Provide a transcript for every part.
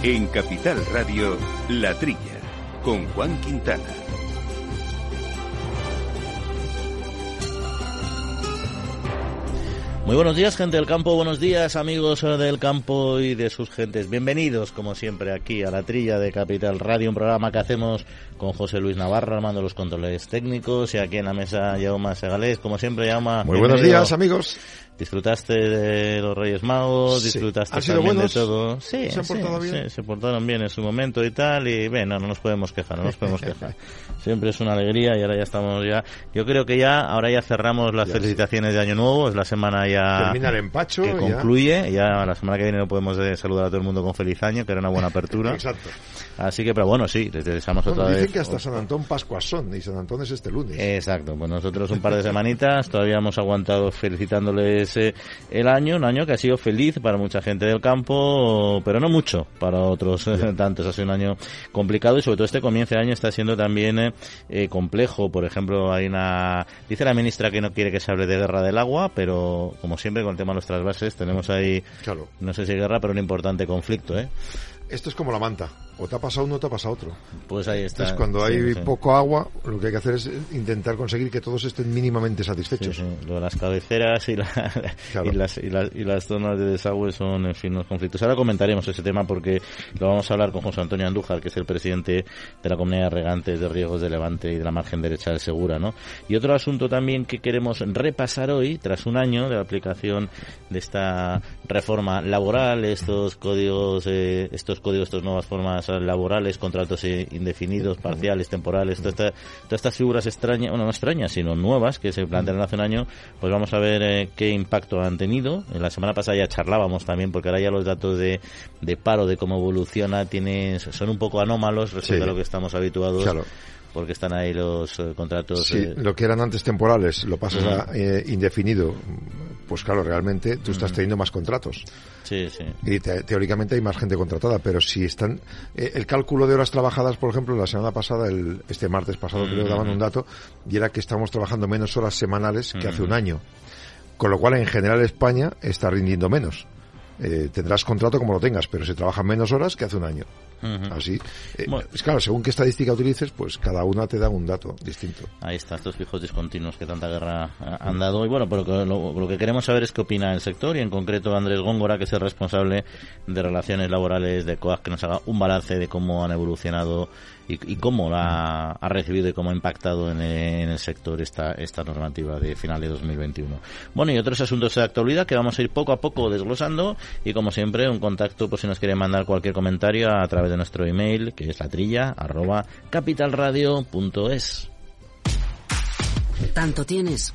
En Capital Radio, La Trilla, con Juan Quintana. Muy buenos días, gente del campo. Buenos días, amigos del campo y de sus gentes. Bienvenidos, como siempre, aquí a la trilla de Capital Radio, un programa que hacemos con José Luis Navarro, armando los controles técnicos, y aquí en la mesa, Yauma Segalés. Como siempre, Yauma. Muy buenos días, amigos. Disfrutaste de los Reyes Magos, disfrutaste también de todo. Sí, ¿Se han portado bien? Sí, se portaron bien en su momento y tal, y bueno, no nos podemos quejar, no nos podemos quejar. Siempre es una alegría y ahora ya estamos ya. Yo creo que ya, ahora ya cerramos las felicitaciones de Año Nuevo, es la semana ya. Termina el empacho. Que concluye, ya la semana que viene no podemos saludar a todo el mundo con feliz año, que era una buena apertura. Exacto. Así que, pero bueno, sí, les deseamos bueno, otra dicen vez. que hasta San Antón Pascuas son, y San Antón es este lunes. Exacto, pues nosotros un par de semanitas todavía hemos aguantado felicitándoles eh, el año, un año que ha sido feliz para mucha gente del campo, pero no mucho para otros eh, tantos. Ha sido un año complicado y sobre todo este comienzo de año está siendo también eh, eh, complejo. Por ejemplo, hay una dice la ministra que no quiere que se hable de guerra del agua, pero como siempre con el tema de nuestras bases tenemos ahí, Claro. no sé si guerra, pero un importante conflicto, ¿eh? Esto es como la manta. O te ha pasado uno o te ha pasado otro. Pues ahí está. Entonces, cuando Sí, hay sí. poco agua, lo que hay que hacer es intentar conseguir que todos estén mínimamente satisfechos. sí. Lo de las cabeceras y, la- Claro. y, las, y, las, y las zonas de desagüe son, en fin, los conflictos. Ahora comentaremos ese tema porque lo vamos a hablar con José Antonio Andújar, que es el presidente de la Comunidad de Regantes de Riegos de Levante y de la margen derecha del Segura, ¿no? Y otro asunto también que queremos repasar hoy, tras un año de la aplicación de esta reforma laboral, estos códigos, eh, estos códigos, estas nuevas formas laborales, contratos indefinidos, parciales, temporales, toda esta- todas estas figuras extrañas, bueno, no extrañas, sino nuevas que se plantearon hace un año, pues vamos a ver eh, qué impacto han tenido. En la semana pasada ya charlábamos también, porque ahora ya los datos de, de paro, de cómo evoluciona, tienen, son un poco anómalos respecto Sí. a lo que estamos habituados, Claro. Porque están ahí los eh, contratos. Sí, eh, lo que eran antes temporales lo pasas a eh, indefinido, pues claro, realmente tú estás teniendo más contratos. sí, sí. Y te- teóricamente hay más gente contratada, pero si están... el cálculo de horas trabajadas, por ejemplo, la semana pasada, el, este martes pasado creo que daban un dato, y era que estamos trabajando menos horas semanales que hace un año. Con lo cual, en general, España está rindiendo menos. Eh, tendrás contrato como lo tengas, pero se trabajan menos horas que hace un año. Así. eh, Bueno. claro, según qué estadística utilices, pues cada una te da un dato distinto. Ahí está, estos fijos discontinuos que tanta guerra eh, han dado. Y bueno, pero lo, lo que queremos saber es qué opina el sector y en concreto Andrés Góngora, que es el responsable de relaciones laborales de COAG, que nos haga un balance de cómo han evolucionado y, cómo la ha recibido y cómo ha impactado en el, en el sector esta, esta normativa de final de 2021. Bueno, y otros asuntos de actualidad que vamos a ir poco a poco desglosando y como siempre un contacto por si nos quiere mandar cualquier comentario a través de nuestro email que es la trilla arroba capitalradio.es. Tanto tienes,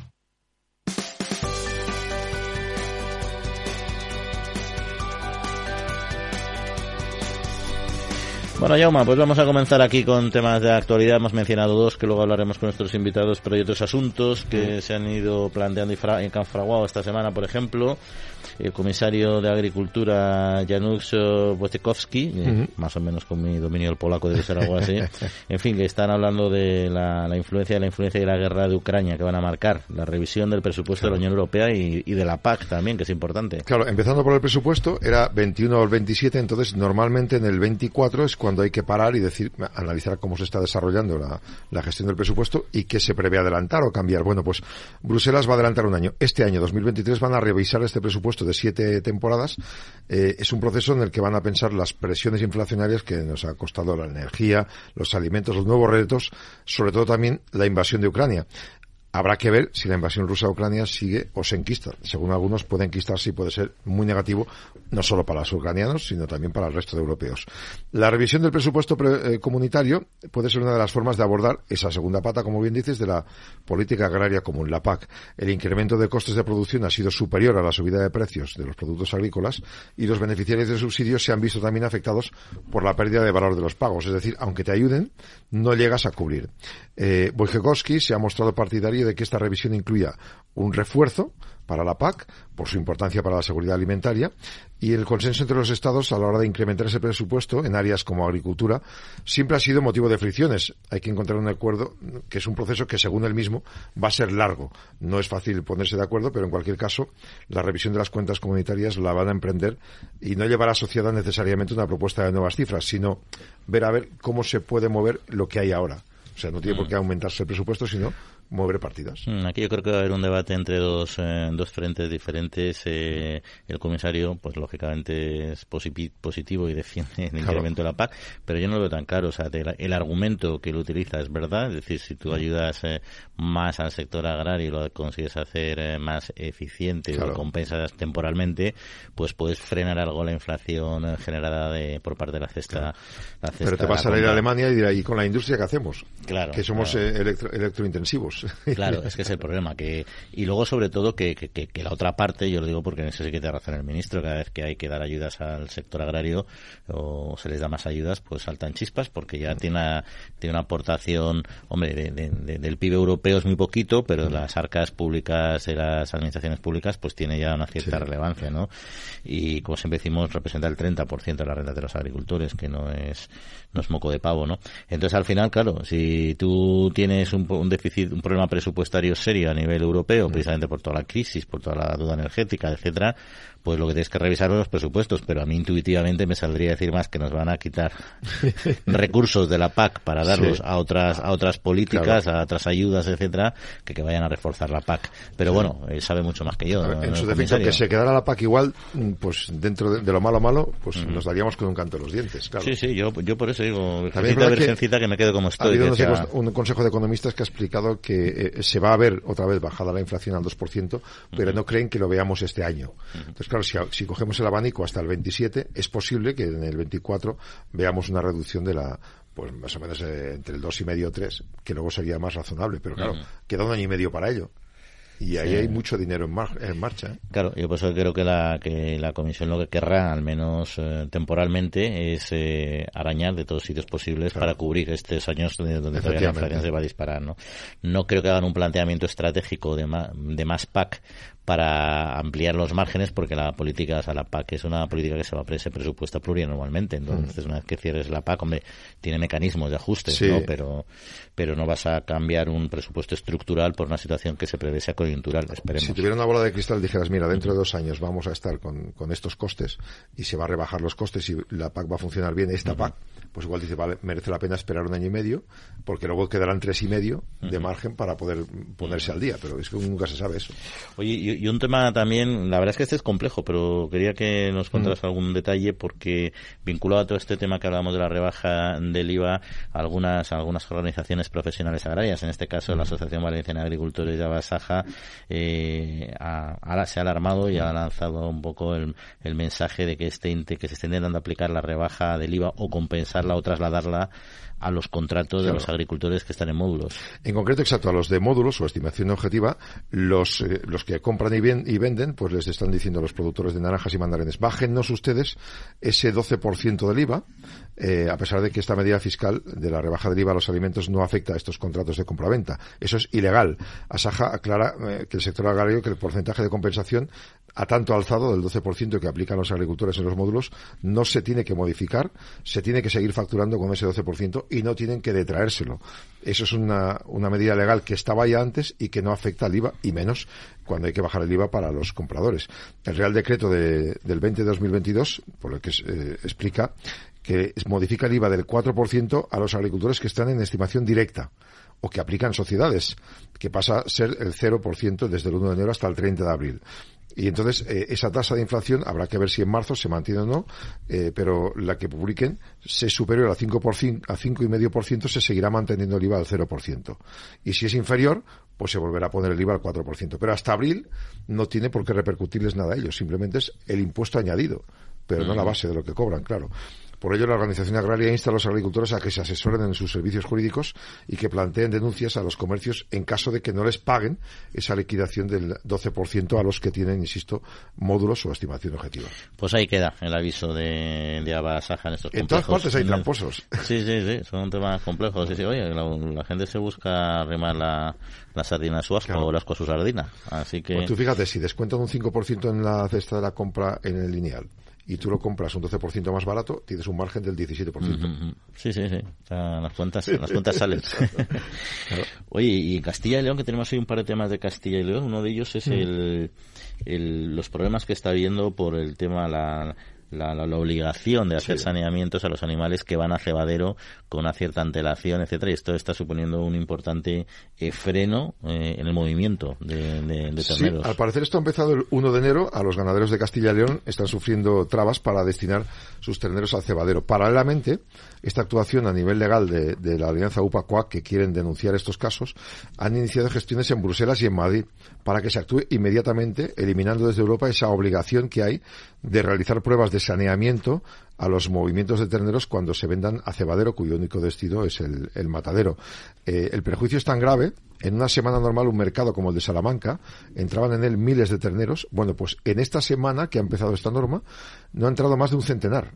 Bueno, Jauma, pues vamos a comenzar aquí con temas de actualidad. Hemos mencionado dos que luego hablaremos con nuestros invitados, pero hay otros asuntos que se han ido planteando y, fra- y que han fraguado esta semana, por ejemplo. El comisario de Agricultura, Janusz Wojciechowski, eh, más o menos con mi dominio del polaco debe ser algo así. en fin, que están hablando de la, la influencia de la influencia de la guerra de Ucrania que van a marcar la revisión del presupuesto de la Unión Europea y, y de la PAC también, que es importante. Claro, empezando por el presupuesto, era 21 o el 27, entonces normalmente en el 24 es cuando hay que parar y decir, analizar cómo se está desarrollando la, la gestión del presupuesto y qué se prevé adelantar o cambiar. Bueno, pues Bruselas va a adelantar un año. Este año, 2023, van a revisar este presupuesto de siete temporadas. Eh, es un proceso en el que van a pensar las presiones inflacionarias que nos ha costado la energía, los alimentos, los nuevos retos, sobre todo también la invasión de Ucrania. Habrá que ver si la invasión rusa a Ucrania sigue o se enquista. Según algunos, puede enquistarse y puede ser muy negativo, no solo para los ucranianos, sino también para el resto de europeos. La revisión del presupuesto pre- eh, comunitario puede ser una de las formas de abordar esa segunda pata, como bien dices, de la política agraria común, la PAC. El incremento de costes de producción ha sido superior a la subida de precios de los productos agrícolas y los beneficiarios de subsidios se han visto también afectados por la pérdida de valor de los pagos. Es decir, aunque te ayuden, no llegas a cubrir. Eh, Wojciechowski se ha mostrado partidario de que esta revisión incluya un refuerzo para la PAC, por su importancia para la seguridad alimentaria, y el consenso entre los Estados a la hora de incrementar ese presupuesto en áreas como agricultura siempre ha sido motivo de fricciones. Hay que encontrar un acuerdo que es un proceso que, según él mismo, va a ser largo. No es fácil ponerse de acuerdo, pero en cualquier caso, la revisión de las cuentas comunitarias la van a emprender y no llevará asociada necesariamente una propuesta de nuevas cifras, sino ver a ver cómo se puede mover lo que hay ahora. O sea, no tiene por qué aumentarse el presupuesto, sino mover partidas. Mm, aquí yo creo que va a haber un debate entre dos, eh, dos frentes diferentes. Eh, el comisario, pues lógicamente es positivo y defiende el incremento de la PAC, pero yo no lo veo tan claro. O sea, el, argumento que lo utiliza es verdad, es decir, si tú ayudas eh, más al sector agrario y lo consigues hacer más eficiente o lo compensas temporalmente, pues puedes frenar algo la inflación generada de, por parte de la cesta. pero te vas a salir a Alemania y dirá, ¿y con la industria qué hacemos? Claro. Que somos electrointensivos. Claro, es que es el problema. que Y luego, sobre todo, que, que, la otra parte, yo lo digo porque en eso sí que te razón el ministro, cada vez que hay que dar ayudas al sector agrario o se les da más ayudas, pues saltan chispas porque ya tiene una, tiene una aportación, hombre, del PIB europeo es muy poquito, pero las arcas públicas de las administraciones públicas pues tiene ya una cierta relevancia, ¿no? Y como siempre decimos, representa el 30% de la renta de los agricultores, que no es, no es moco de pavo, ¿no? Entonces, al final, claro, si tú tienes un, un déficit, un problema presupuestario serio a nivel europeo, mm. precisamente por toda la crisis, por toda la duda energética, etcétera, pues lo que tienes que revisar son los presupuestos, pero a mí intuitivamente me saldría decir más que nos van a quitar recursos de la PAC para darlos a otras a otras políticas, a otras ayudas, etcétera, que que vayan a reforzar la PAC. Pero bueno, él sabe mucho más que yo. en su defecto, que se quedara la PAC igual, pues dentro de, lo malo malo, pues nos daríamos con un canto de los dientes, claro. Sí, sí, yo, yo por eso digo, virgencita que, que me quede como estoy. Ha habido un consejo de economistas que ha explicado que eh, se va a ver otra vez bajada la inflación al 2%, pero no creen que lo veamos este año. Entonces, claro, si, si, cogemos el abanico hasta el 27, es posible que en el 24 veamos una reducción de la pues más o menos eh, entre el 2,5 y 3, que luego sería más razonable, pero claro, queda un año y medio para ello. Y ahí hay mucho dinero en, marcha. ¿eh? Claro, yo por eso creo que la, que la Comisión lo que querrá, al menos eh, temporalmente, es eh, arañar de todos sitios posibles para cubrir estos años donde, donde la inflación se va a disparar. ¿no? no creo que hagan un planteamiento estratégico de, de más PAC para ampliar los márgenes porque la política, o sea, la PAC es una política que se va a ese presupuesto plurianualmente. Entonces, una vez que cierres la PAC, hombre, tiene mecanismos de ajuste, ¿no? Pero, pero no vas a cambiar un presupuesto estructural por una situación que se prevé sea coyuntural, esperemos. Si tuviera una bola de cristal dijeras, mira, dentro de dos años vamos a estar con, con estos costes y se va a rebajar los costes y la PAC va a funcionar bien, esta PAC, pues igual dice, vale, merece la pena esperar un año y medio porque luego quedarán tres y medio de margen para poder ponerse al día, pero es que nunca se sabe eso. Oye, y, un tema también, la verdad es que este es complejo, pero quería que nos contaras mm. algún detalle porque vinculado a todo este tema que hablamos de la rebaja del IVA, algunas algunas organizaciones profesionales agrarias, en este caso la mm. Asociación Valenciana de Agricultores de Abasaja, eh, ahora se ha alarmado y ha lanzado un poco el, el mensaje de que este que se esté intentando aplicar la rebaja del IVA o compensarla o trasladarla a los contratos de los agricultores que están en módulos. En concreto, exacto, a los de módulos o estimación objetiva, los, eh, los que compran y, y, venden, pues les están diciendo a los productores de naranjas y mandarines, bájennos ustedes ese 12% del IVA, eh, a pesar de que esta medida fiscal de la rebaja del IVA a los alimentos no afecta a estos contratos de compraventa. Eso es ilegal. Asaja aclara eh, que el sector agrario, que el porcentaje de compensación a tanto alzado del 12% que aplican los agricultores en los módulos no se tiene que modificar, se tiene que seguir facturando con ese 12% y no tienen que detraérselo. Eso es una, una medida legal que estaba ya antes y que no afecta al IVA y menos cuando hay que bajar el IVA para los compradores. El Real Decreto de, del 20 de 2022, por lo que eh, explica que modifica el IVA del 4% a los agricultores que están en estimación directa o que aplican sociedades, que pasa a ser el 0% desde el 1 de enero hasta el 30 de abril. Y entonces eh, esa tasa de inflación habrá que ver si en marzo se mantiene o no, eh, pero la que publiquen, si es superior a 5%, a 5,5% se seguirá manteniendo el IVA al 0%. Y si es inferior, pues se volverá a poner el IVA al 4%. Pero hasta abril no tiene por qué repercutirles nada a ellos, simplemente es el impuesto añadido, pero no la base de lo que cobran, claro. Por ello, la Organización Agraria insta a los agricultores a que se asesoren en sus servicios jurídicos y que planteen denuncias a los comercios en caso de que no les paguen esa liquidación del 12% a los que tienen, insisto, módulos o estimación objetiva. Pues ahí queda el aviso de, de Abasaja en estos En todas partes hay tramposos. Sí, sí, sí, son temas complejos. Sí, sí, oye, la, gente se busca remar la, la sardina a su asco o el asco a su sardina. Así que... Pues tú fíjate, si descuentan un 5% en la cesta de la compra en el lineal y tú lo compras un 12% más barato, tienes un margen del 17%. Sí, sí, sí. O sea, las cuentas, las cuentas salen. Oye, y en Castilla y León, que tenemos hoy un par de temas de Castilla y León, uno de ellos es el, el, los problemas que está habiendo por el tema la la, la, obligación de hacer saneamientos a los animales que van a cebadero con una cierta antelación, etcétera, y esto está suponiendo un importante eh, freno eh, en el movimiento de, de, de Sí, al parecer esto ha empezado el 1 de enero. A los ganaderos de Castilla y León están sufriendo trabas para destinar sus terneros al cebadero. Paralelamente, esta actuación a nivel legal de, de la Alianza UPA-COAC, que quieren denunciar estos casos, han iniciado gestiones en Bruselas y en Madrid para que se actúe inmediatamente, eliminando desde Europa esa obligación que hay de realizar pruebas de saneamiento a los movimientos de terneros cuando se vendan a cebadero, cuyo único destino es el, matadero. Eh, el perjuicio es tan grave, en una semana normal un mercado como el de Salamanca, entraban en él miles de terneros. Bueno, pues en esta semana que ha empezado esta norma, no ha entrado más de un centenar.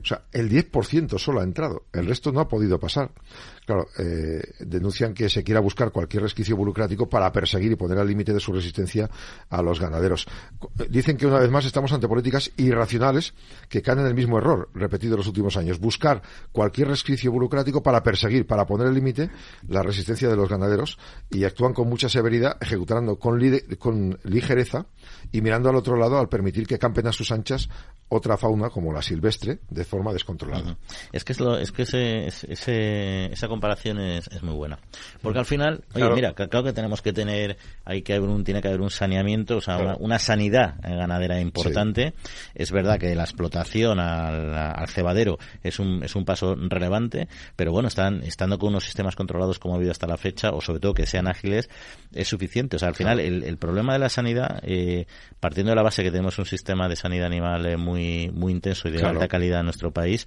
O sea, el 10% solo ha entrado, el resto no ha podido pasar. Claro, eh, denuncian que se quiera buscar cualquier resquicio burocrático para perseguir y poner al límite de su resistencia a los ganaderos. Dicen que una vez más estamos ante políticas irracionales que caen en el mismo error repetido en los últimos años. Buscar cualquier resquicio burocrático para perseguir, para poner el límite la resistencia de los ganaderos y actúan con mucha severidad, ejecutando con, con ligereza y mirando al otro lado al permitir que campen a sus anchas otra fauna como la silvestre de forma descontrolada. Es que, es, lo, es que ese, ese, esa comparación es, es, muy buena. Porque al final, oye, mira, claro que tenemos que tener, hay que haber un, tiene que haber un saneamiento, o sea, una, sanidad ganadera importante. Es verdad que la explotación al, al, cebadero es un, es un paso relevante, pero bueno, están, estando con unos sistemas controlados como ha habido hasta la fecha, o sobre todo que sean ágiles, es suficiente. O sea, al final, el, el problema de la sanidad, eh, partiendo de la base que tenemos un sistema de sanidad animal eh, muy, muy intenso y de alta calidad en nuestro país,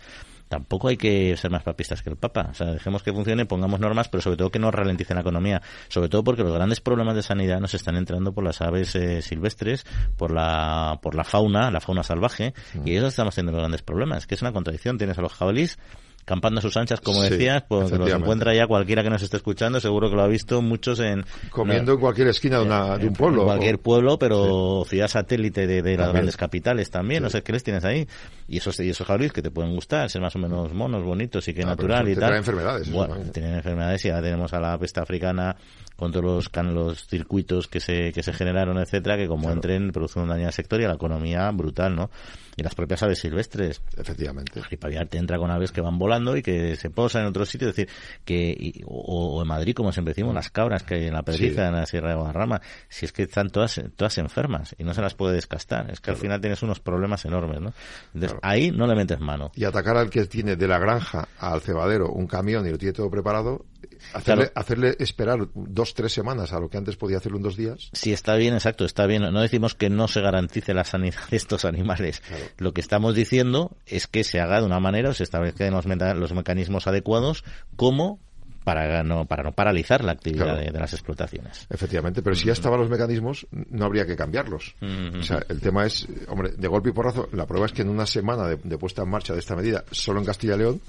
tampoco hay que ser más papistas que el Papa. O sea, dejemos que funcione, pongamos normas, pero sobre todo que no ralenticen la economía. Sobre todo porque los grandes problemas de sanidad nos están entrando por las aves eh, silvestres, por la, por la fauna, la fauna salvaje, mm. y eso estamos teniendo grandes problemas. Que es una contradicción. Tienes a los jabalís campando a sus anchas, como decías, pues los encuentra ya cualquiera que nos esté escuchando, seguro que lo ha visto muchos en... Comiendo en cualquier esquina de, una, de un pueblo. En cualquier pueblo, pero ciudad satélite de, las grandes capitales también, no sé qué les tienes ahí. Y esos, y esos jabalíes que te pueden gustar, ser más o menos monos, bonitos y que ah, natural y tal. Tienen enfermedades. Bueno, tienen enfermedades y ya tenemos a la peste africana con todos los, los circuitos que se, que se generaron, etcétera, que como entren producen un daño al sector y a la economía brutal, ¿no? Y las propias aves silvestres. Efectivamente. La te entra con aves que van volando y que se posan en otros sitios, es decir, que, o, en Madrid, como siempre decimos, las cabras que hay en la Pedriza, en la Sierra de Guadarrama, si es que están todas, todas enfermas y no se las puede descastar, es que al final tienes unos problemas enormes, ¿no? Entonces, ahí no le metes mano. Y atacar al que tiene de la granja al cebadero un camión y lo tiene todo preparado, Hacerle, hacerle, esperar dos, tres semanas a lo que antes podía hacerlo en dos días. Sí, está bien, exacto, está bien. No decimos que no se garantice la sanidad de estos animales. Lo que estamos diciendo es que se haga de una manera o se establezcan los, los mecanismos adecuados como para no, para no paralizar la actividad de, las explotaciones. Efectivamente, pero si ya estaban los mecanismos, no habría que cambiarlos. O sea, el tema es, hombre, de golpe y porrazo, la prueba es que en una semana de, de puesta en marcha de esta medida, solo en Castilla y León,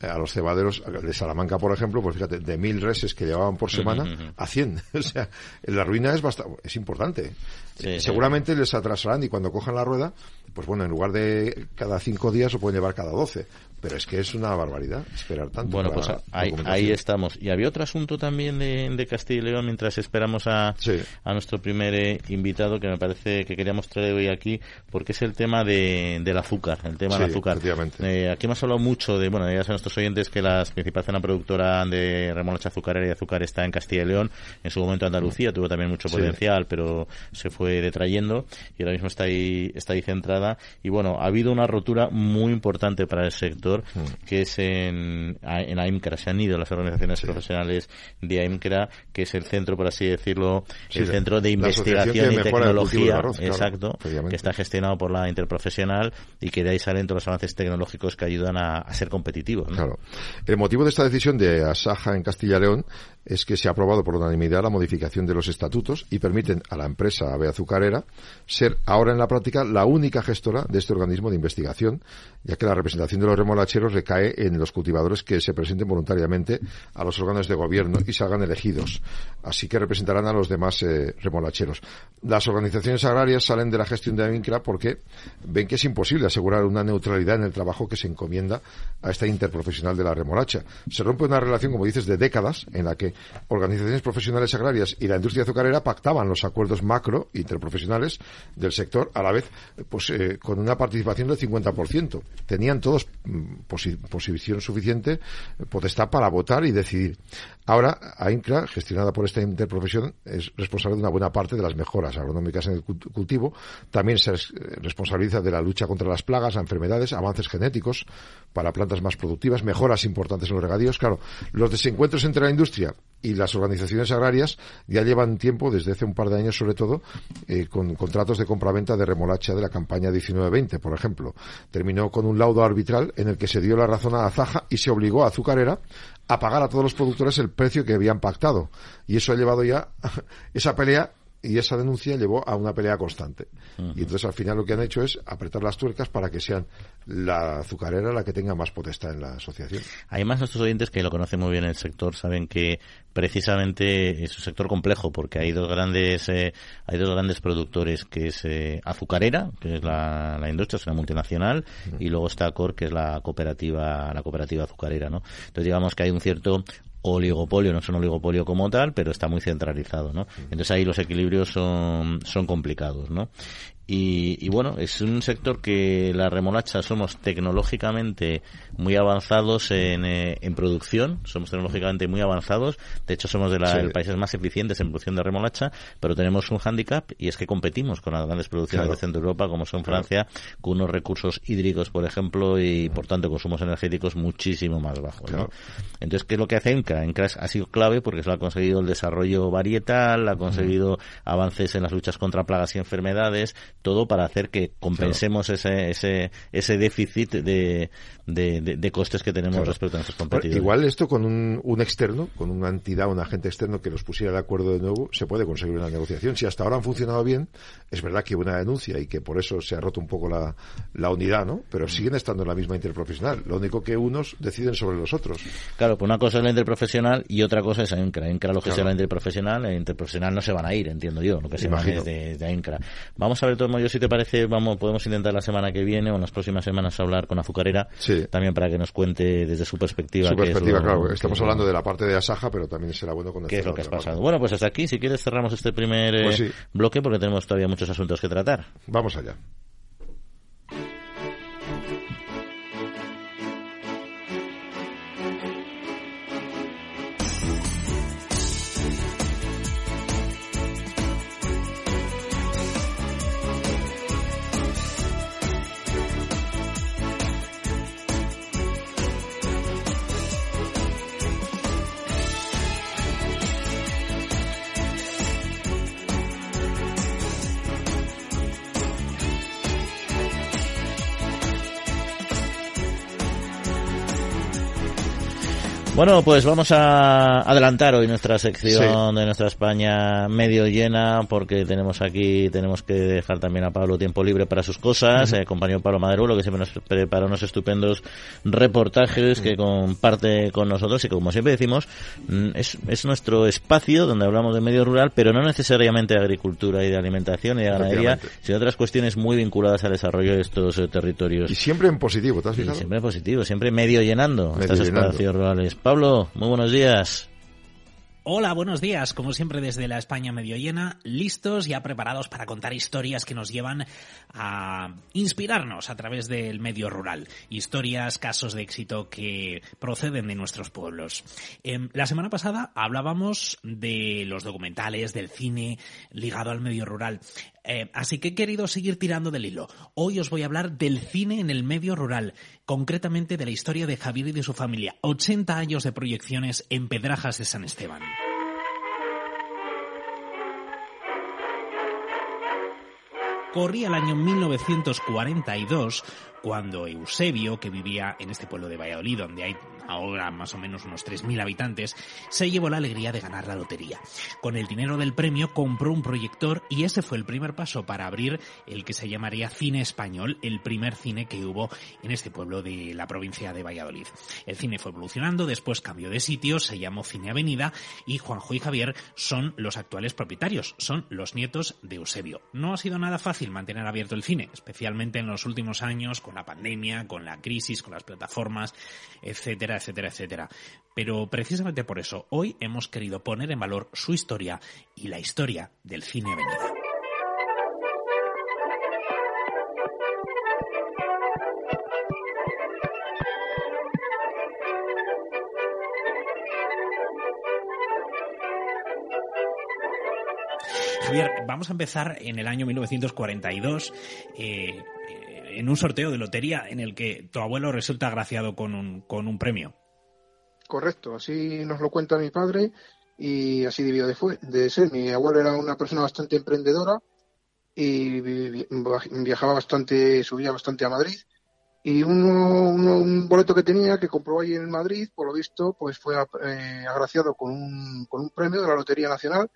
a los cebaderos de Salamanca, por ejemplo, pues fíjate, de mil reses que llevaban por semana a cien. o sea, la ruina es bastante, es importante. Seguramente les atrasarán y cuando cojan la rueda, pues bueno, en lugar de cada cinco días lo pueden llevar cada doce. Pero es que es una barbaridad esperar tanto. Bueno, pues ahí, estamos. Y había otro asunto también de, Castilla y León mientras esperamos a, a nuestro primer eh, invitado que me parece que queríamos traer hoy aquí, porque es el tema de, del azúcar. El tema del azúcar. Eh, aquí hemos hablado mucho de, bueno, ya saben nuestros oyentes que la principal zona productora de remolacha azucarera y azúcar está en Castilla y León. En su momento Andalucía tuvo también mucho potencial, pero se fue detrayendo y ahora mismo está ahí, está ahí centrada. Y bueno, ha habido una rotura muy importante para el sector mm. que es en, en AIMCRA. Se han ido las organizaciones profesionales de AIMCRA, que es el centro, por así decirlo, el centro de investigación y tecnología, exacto, que está gestionado por la interprofesional y que de ahí salen todos los avances tecnológicos que ayudan a, ser competitivos. Claro. El motivo de esta decisión de Asaja en Castilla y León es que se ha aprobado por unanimidad la modificación de los estatutos y permiten a la empresa Ave Azucarera ser ahora en la práctica la única gestora de este organismo de investigación, ya que la representación de los remolacheros recae en los cultivadores que se presenten voluntariamente a los órganos de gobierno y salgan elegidos. Así que representarán a los demás eh, remolacheros. Las organizaciones agrarias salen de la gestión de la porque ven que es imposible asegurar una neutralidad en el trabajo que se encomienda a esta interprofesional de la remolacha. Se rompe una relación, como dices, de décadas en la que organizaciones profesionales agrarias y la industria azucarera pactaban los acuerdos macro interprofesionales del sector a la vez pues eh, con una participación del 50%. Tenían todos mm, posición suficiente, potestad para votar y decidir. Ahora, AINCRA, gestionada por esta interprofesión, es responsable de una buena parte de las mejoras agronómicas en el cultivo. También se responsabiliza de la lucha contra las plagas, enfermedades, avances genéticos para plantas más productivas, mejoras importantes en los regadíos. Claro, los desencuentros entre la industria y las organizaciones agrarias ya llevan tiempo, desde hace un par de años sobre todo, eh, con contratos de compraventa de remolacha de la campaña 19-20, por ejemplo. Terminó con un laudo arbitral en el que se dio la razón a Azaja y se obligó a Azucarera a pagar a todos los productores el precio que habían pactado. Y eso ha llevado ya esa pelea y esa denuncia llevó a una pelea constante. Y entonces al final lo que han hecho es apretar las tuercas para que sean la azucarera la que tenga más potestad en la asociación. Hay más nuestros oyentes que lo conocen muy bien el sector, saben que precisamente es un sector complejo porque hay dos grandes eh, hay dos grandes productores que es eh, azucarera que es la, la, industria es una multinacional y luego está Cor que es la cooperativa la cooperativa azucarera no entonces digamos que hay un cierto oligopolio, no es un oligopolio como tal, pero está muy centralizado, ¿no? Entonces ahí los equilibrios son, son complicados, ¿no? Y, bueno, es un sector que la remolacha somos tecnológicamente muy avanzados en, eh, en producción, somos tecnológicamente muy avanzados, de hecho somos de los países más eficientes en producción de remolacha, pero tenemos un hándicap y es que competimos con las grandes producciones de Centro Europa como son Francia, con unos recursos hídricos, por ejemplo, y por tanto consumos energéticos muchísimo más bajos. Entonces, ¿qué es lo que hace ENCRA? ENCRA ha sido clave porque se lo ha conseguido el desarrollo varietal, ha conseguido avances en las luchas contra plagas y enfermedades, todo para hacer que compensemos ese, ese, ese déficit de, de, costes que tenemos respecto a nuestros competidores. Igual esto con un, un, externo, con una entidad, un agente externo que los pusiera de acuerdo de nuevo, se puede conseguir una negociación. Si hasta ahora han funcionado bien, es verdad que hubo una denuncia y que por eso se ha roto un poco la, la unidad, ¿no? Pero siguen estando en la misma interprofesional. Lo único que unos deciden sobre los otros. Claro, pues una cosa es la interprofesional y otra cosa es AINCRA. AINCRA lo que sea la interprofesional, la interprofesional no se van a ir, entiendo yo, lo que se imagina de, de AINCRA. Vamos a ver, todo yo si te parece, vamos, podemos intentar la semana que viene o en las próximas semanas hablar con Azucarera, también para que nos cuente desde su perspectiva. Su perspectiva, claro. Estamos hablando de la parte de Asaja, pero también será bueno conocer. ¿Qué es lo que has pasado? Bueno, pues hasta aquí, si quieres cerramos este primer pues eh, bloque porque tenemos todavía muchos asuntos que tratar. Vamos allá. Bueno, pues vamos a adelantar hoy nuestra sección de nuestra España medio llena porque tenemos aquí, tenemos que dejar también a Pablo tiempo libre para sus cosas, uh compañero Pablo Maderulo que siempre nos prepara unos estupendos reportajes que comparte con nosotros y como siempre decimos, mm, es, es nuestro espacio donde hablamos de medio rural, pero no necesariamente de agricultura y de alimentación y de ganadería, sino otras cuestiones muy vinculadas al desarrollo de estos eh, territorios. Y siempre en positivo, ¿te has fijado? siempre en positivo, siempre medio llenando estas espacios rurales. Pablo, muy buenos días. Hola, buenos días. Como siempre desde la España medio llena, listos ya preparados para contar historias que nos llevan a inspirarnos a través del medio rural. Historias, casos de éxito que proceden de nuestros pueblos. Em, la semana pasada hablábamos de los documentales, del cine ligado al medio rural. Eh, así que he querido seguir tirando del hilo. Hoy os voy a hablar del cine en el medio rural, concretamente de la historia de Javier y de su familia. 80 años de proyecciones en Pedrajas de San Esteban. Corría el año 1942 cuando Eusebio, que vivía en este pueblo de Valladolid, donde hay ahora más o menos unos 3.000 habitantes, se llevó la alegría de ganar la lotería. Con el dinero del premio compró un proyector y ese fue el primer paso para abrir el que se llamaría Cine Español, el primer cine que hubo en este pueblo de la provincia de Valladolid. El cine fue evolucionando, después cambió de sitio, se llamó Cine Avenida y Juanjo y Javier son los actuales propietarios, son los nietos de Eusebio. No ha sido nada fácil mantener abierto el cine, especialmente en los últimos años con la pandemia, con la crisis, con las plataformas, etcétera, etcétera, etcétera. Pero precisamente por eso, hoy hemos querido poner en valor su historia y la historia del cine avenida. Javier, vamos a empezar en el año 1942. Eh, en un sorteo de lotería en el que tu abuelo resulta agraciado con un, con un premio. Correcto, así nos lo cuenta mi padre y así debió de, fue, de ser. Mi abuelo era una persona bastante emprendedora y viajaba bastante, subía bastante a Madrid y uno, un boleto que tenía que compró ahí en Madrid, por lo visto, pues fue eh, agraciado con un, con un premio de la Lotería Nacional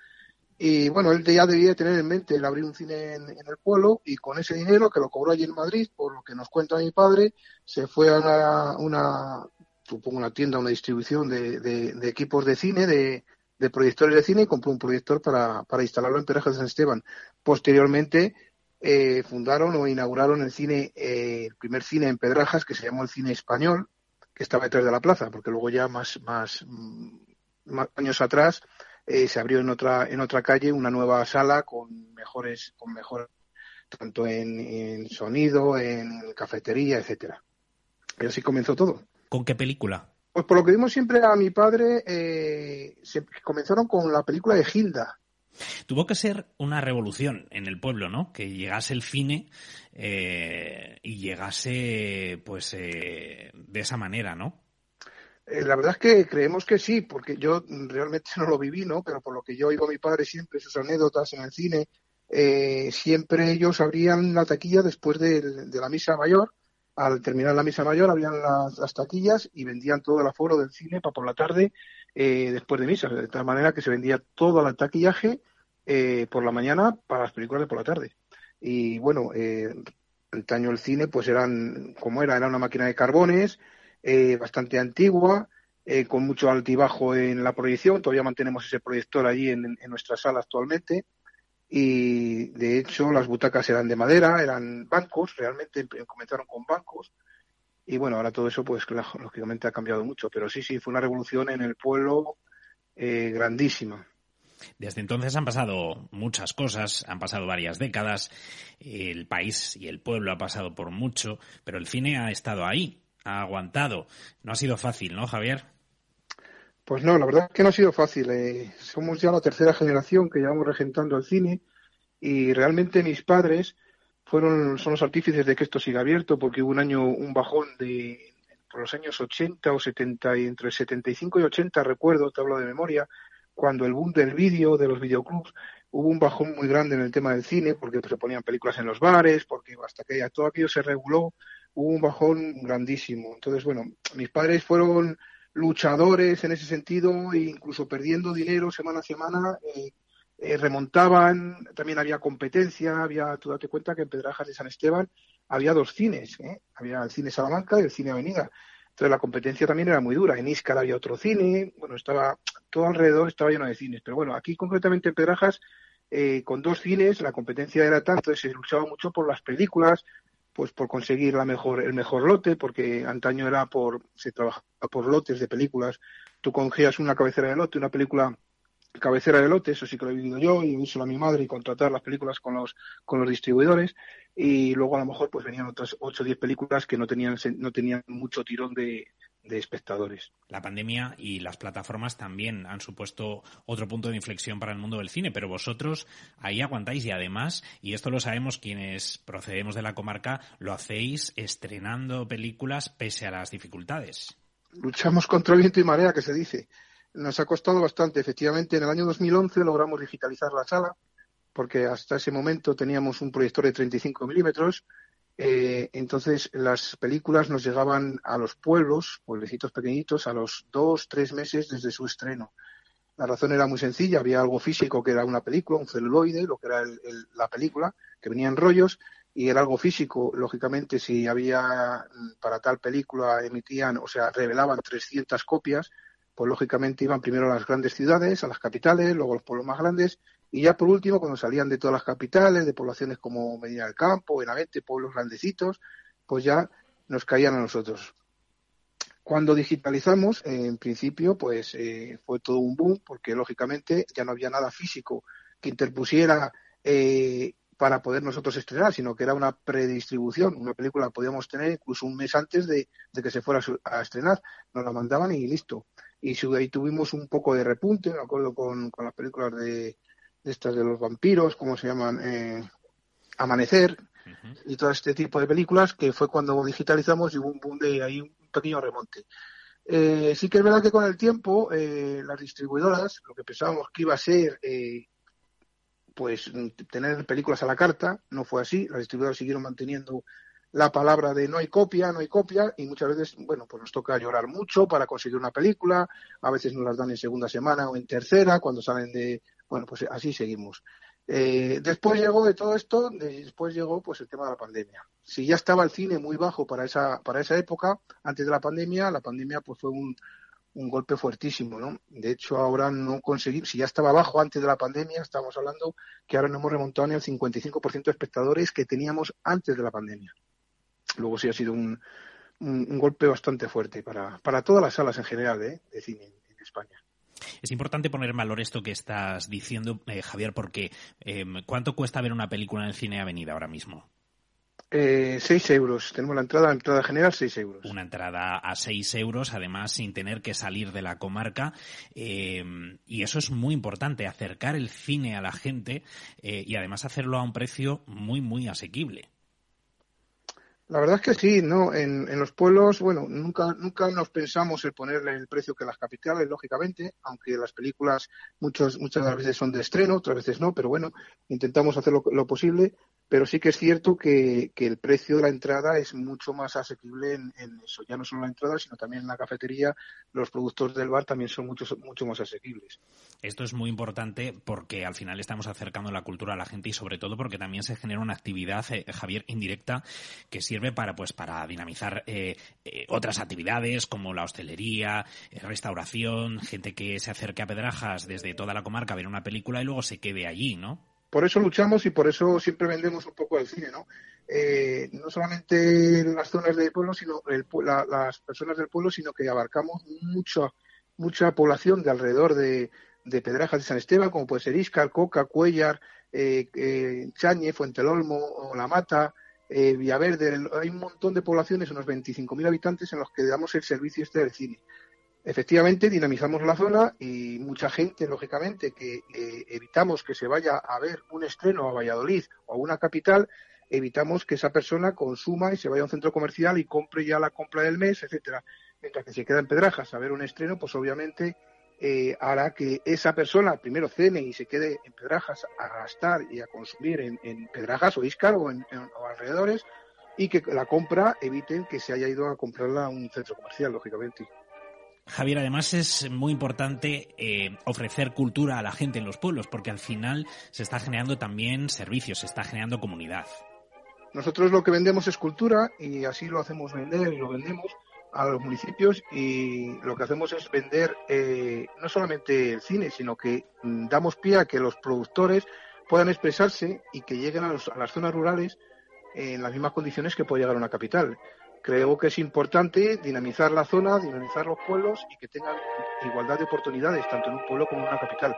y bueno, él ya debía tener en mente el abrir un cine en, el pueblo y con ese dinero que lo cobró allí en Madrid, por lo que nos cuenta mi padre, se fue a una, una supongo una tienda, una distribución de, de, equipos de cine, de, proyectores de cine y compró un proyector para, para instalarlo en Perejas de San Esteban. Posteriormente eh, fundaron o inauguraron el cine, eh, el primer cine en Pedrajas que se llamó el Cine Español, que estaba detrás de la plaza, porque luego ya más, más, mm, más años atrás eh, se abrió en otra en otra calle una nueva sala con mejores con mejor tanto en, sonido en cafetería etcétera y así comenzó todo con qué película pues por lo que vimos siempre a mi padre eh, se comenzaron con la película de Hilda Tuvo que ser una revolución en el pueblo, ¿no? Que llegase el cine eh, y llegase, pues, de esa manera, ¿no? Eh, la verdad es que creemos que sí, porque yo realmente no lo viví, ¿no? Pero por lo que yo oigo a mi padre siempre, sus anécdotas en el cine, eh, siempre ellos abrían la taquilla después de, la misa mayor. Al terminar la misa mayor, abrían las, taquillas y vendían todo el aforo del cine para por la tarde eh, después de misa. De tal manera que se vendía todo el taquillaje por la mañana para las películas de por la tarde. Y bueno, antaño el cine, pues eran, como era, era una máquina de carbones, eh, bastante antigua, eh, con mucho altibajo en la proyección. Todavía mantenemos ese proyector allí en, nuestra sala actualmente. Y de hecho, las butacas eran de madera, eran bancos, realmente comenzaron con bancos. Y bueno, ahora todo eso, pues lógicamente ha cambiado mucho. Pero sí, sí, fue una revolución en el pueblo eh, grandísima. Desde entonces han pasado muchas cosas, han pasado varias décadas, el país y el pueblo ha pasado por mucho, pero el cine ha estado ahí, ha aguantado. No ha sido fácil, ¿no, Javier? Pues no, la verdad es que no ha sido fácil. Eh. somos ya la tercera generación que llevamos regentando el cine y realmente mis padres fueron son los artífices de que esto siga abierto porque hubo un año un bajón de por los años 80 o 70 y entre 75 y 80 recuerdo, te hablo de memoria, cuando el boom del vídeo, de los videoclubs, hubo un bajón muy grande en el tema del cine porque se ponían películas en los bares, porque hasta que todo aquello se reguló hubo un bajón grandísimo. Entonces, bueno, mis padres fueron luchadores en ese sentido, e incluso perdiendo dinero semana a semana, eh, eh, remontaban, también había competencia, había, tú date cuenta que en Pedrajas de San Esteban había dos cines, ¿eh? había el cine Salamanca y el cine Avenida. Entonces la competencia también era muy dura. En Íscar había otro cine, bueno, estaba todo alrededor estaba lleno de cines. Pero bueno, aquí concretamente en Pedrajas, con dos cines, la competencia era tanto, se luchaba mucho por las películas, pues por conseguir la mejor, el mejor lote, porque antaño era por, se trabajaba por lotes de películas. Tú cogías una cabecera de lote, una película cabecera de lote, eso sí que lo he vivido yo, y solo a mi madre y contratar las películas con los, con los distribuidores. Y luego a lo mejor pues venían otras 8 o 10 películas que no tenían, no tenían mucho tirón de, de espectadores. La pandemia y las plataformas también han supuesto otro punto de inflexión para el mundo del cine, pero vosotros ahí aguantáis y además, y esto lo sabemos quienes procedemos de la comarca, lo hacéis estrenando películas pese a las dificultades. Luchamos contra el viento y marea, que se dice. Nos ha costado bastante. Efectivamente, en el año 2011 logramos digitalizar la sala, porque hasta ese momento teníamos un proyector de 35 milímetros eh, entonces las películas nos llegaban a los pueblos, pueblecitos pequeñitos, a los dos, tres meses desde su estreno. La razón era muy sencilla, había algo físico que era una película, un celuloide, lo que era la película, que venía en rollos, y era algo físico, lógicamente, si había para tal película emitían, o sea, revelaban 300 copias, pues lógicamente iban primero a las grandes ciudades, a las capitales, luego a los pueblos más grandes, y ya por último, cuando salían de todas las capitales, de poblaciones como Medina del Campo, Benavente, pueblos grandecitos, pues ya nos caían a nosotros. Cuando digitalizamos, en principio, pues eh, fue todo un boom, porque lógicamente ya no había nada físico que interpusiera eh, para poder nosotros estrenar, sino que era una predistribución. Una película la podíamos tener incluso un mes antes de, que se fuera a estrenar. Nos la mandaban y listo. Y ahí tuvimos un poco de repunte, me acuerdo con las películas de, estas de los vampiros, ¿cómo se llaman? Eh, Amanecer y todo este tipo de películas, que fue cuando digitalizamos y hubo un boom de ahí un pequeño remonte. Eh, sí que es verdad que con el tiempo eh, las distribuidoras, lo que pensábamos que iba a ser pues tener películas a la carta, no fue así, las distribuidoras siguieron manteniendo la palabra de no hay copia, no hay copia, y muchas veces, bueno, pues nos toca llorar mucho para conseguir una película, a veces nos las dan en segunda semana o en tercera, cuando salen de, bueno, pues así seguimos. Eh, después llegó de todo esto, después llegó pues el tema de la pandemia. Si ya estaba el cine muy bajo para esa, para esa época, antes de la pandemia, la pandemia pues fue un, un golpe fuertísimo, ¿no? De hecho, ahora no conseguimos, si ya estaba bajo antes de la pandemia, estamos hablando que ahora no hemos remontado ni al 55% de espectadores que teníamos antes de la pandemia. Luego sí ha sido un, un, golpe bastante fuerte para, para todas las salas en general ¿eh? de cine en España. Es importante poner en valor esto que estás diciendo, eh, Javier, porque em, ¿cuánto cuesta ver una película en el cine Avenida ahora mismo? Eh, seis euros. Tenemos la entrada, la entrada general, seis euros. Una entrada a seis euros, además sin tener que salir de la comarca. Em, y eso es muy importante, acercar el cine a la gente eh, y además hacerlo a un precio muy, muy asequible. La verdad es que sí, ¿no? En, en, los pueblos, bueno, nunca, nunca nos pensamos en ponerle el precio que las capitales, lógicamente, aunque las películas muchos, muchas veces son de estreno, otras veces no, pero bueno, intentamos hacer lo posible pero sí que es cierto que, el precio de la entrada es mucho más asequible en, eso. Ya no solo la entrada, sino también en la cafetería. Los productos del bar también son mucho, mucho más asequibles. Esto es muy importante porque al final estamos acercando la cultura a la gente y sobre todo porque también se genera una actividad, eh, Javier, indirecta que sirve para, pues, para dinamizar eh, eh, otras actividades como la hostelería, restauración, gente que se acerque a Pedrajas desde toda la comarca a ver una película y luego se quede allí, ¿no? Por eso luchamos y por eso siempre vendemos un poco el cine, ¿no? Eh, no solamente las zonas del pueblo, sino las personas del pueblo, sino que abarcamos mucha mucha población de alrededor de, de Pedrajas de San Esteban, como puede ser Iscar, Coca, Cuellar, eh, eh, Chañe, Fuentelolmo, o La Mata, eh, Villaverde. Hay un montón de poblaciones, unos 25.000 habitantes, en los que damos el servicio este del cine efectivamente dinamizamos la zona y mucha gente, lógicamente, que eh, evitamos que se vaya a ver un estreno a Valladolid o a una capital, evitamos que esa persona consuma y se vaya a un centro comercial y compre ya la compra del mes, etcétera. Mientras que se queda en Pedrajas a ver un estreno, pues obviamente eh, hará que esa persona primero cene y se quede en Pedrajas a gastar y a consumir en, Pedrajas o Iscar o, en, o alrededores y que la compra eviten que se haya ido a comprarla a un centro comercial, lógicamente. Javier, además es muy importante eh, ofrecer cultura a la gente en los pueblos, porque al final se está generando también servicios, se está generando comunidad. Nosotros lo que vendemos es cultura y así lo hacemos vender y lo vendemos a los municipios y lo que hacemos es vender eh, no solamente el cine, sino que mm, damos pie a que los productores puedan expresarse y que lleguen a, a las zonas rurales en las mismas condiciones que puede llegar a una capital. Creo que es importante dinamizar la zona, dinamizar los pueblos y que tengan igualdad de oportunidades tanto en un pueblo como en una capital.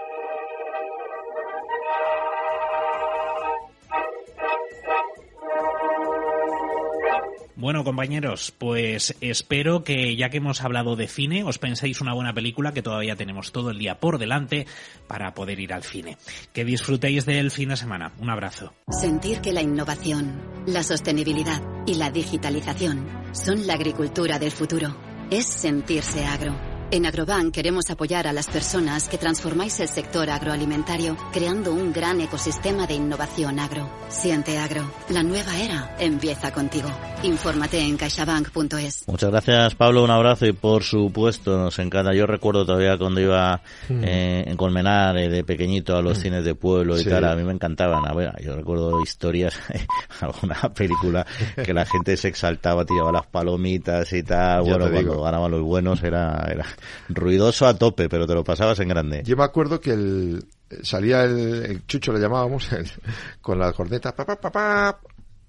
Bueno, compañeros, pues espero que ya que hemos hablado de cine, os penséis una buena película que todavía tenemos todo el día por delante para poder ir al cine. Que disfrutéis del fin de semana. Un abrazo. Sentir que la innovación, la sostenibilidad y la digitalización son la agricultura del futuro. Es sentirse agro. En Agrobank queremos apoyar a las personas que transformáis el sector agroalimentario creando un gran ecosistema de innovación agro. Siente agro. La nueva era empieza contigo. Infórmate en caixabank.es. Muchas gracias Pablo, un abrazo y por supuesto nos encanta. Yo recuerdo todavía cuando iba mm. eh, en Colmenar eh, de pequeñito a los mm. cines de pueblo y cara, a mí me encantaban. A ver, yo recuerdo historias, alguna película que la gente se exaltaba, tiraba las palomitas y tal. bueno, cuando ganaban los buenos era, era ruidoso a tope, pero te lo pasabas en grande. Yo me acuerdo que el, salía el, chucho, le llamábamos, con la corneta, papá, papá,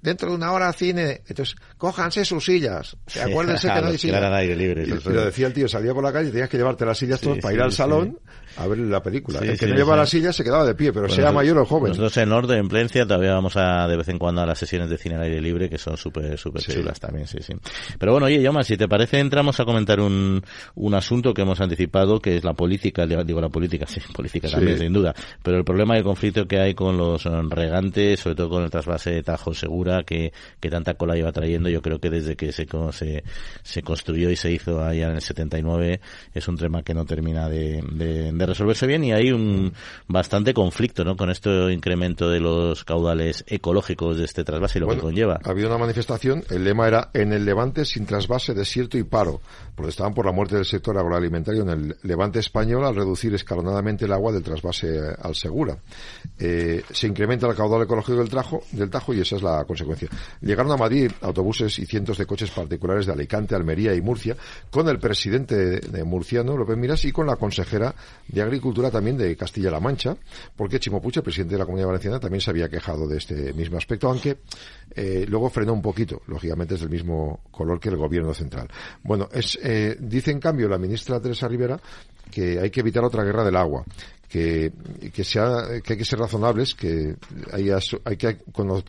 dentro de una hora cine. Entonces, cójanse sus sillas. Acuérdense que no hay sillas. aire libre. Y, lo decía el tío, salía por la calle y tenías que llevarte las sillas todas para ir al salón a ver la película. el que no lleva la silla se quedaba de pie, pero sea mayor o joven. Nosotros en Orden, en Plencia, todavía vamos a de vez en cuando a las sesiones de cine al aire libre, que son súper súper chulas también, sí, sí. Pero bueno, oye, Yoma, si te parece, entramos a comentar un, un asunto que hemos anticipado, que es la política, digo la política, sí, política también, sin duda, pero el problema y el conflicto que hay con los regantes, sobre todo con el trasvase de Tajo Segura, que, que tanta cola lleva trayendo, yo creo que desde que se, se, se construyó y se hizo allá en el 79, es un tema que no termina de, de de resolverse bien y hay un bastante conflicto ¿no? con este incremento de los caudales ecológicos de este trasvase y lo que conlleva. Ha habido una manifestación, el lema era en el Levante sin trasvase, desierto y paro. Protestaban por la muerte del sector agroalimentario en el Levante español al reducir escalonadamente el agua del trasvase al Segura. Eh, se incrementa el caudal ecológico del, trajo, del Tajo y esa es la consecuencia. Llegaron a Madrid autobuses y cientos de coches particulares de Alicante, Almería y Murcia con el presidente de murciano, López Miras, y con la consejera de Agricultura también de Castilla-La Mancha, porque Chimopuche, presidente de la Comunidad Valenciana, también se había quejado de este mismo aspecto, aunque eh, luego frenó un poquito, lógicamente es del mismo color que el gobierno central. Bueno, es, eh, dice en cambio la ministra Teresa Rivera que hay que evitar otra guerra del agua, que, que, sea, que hay que ser razonables, que hay, hay que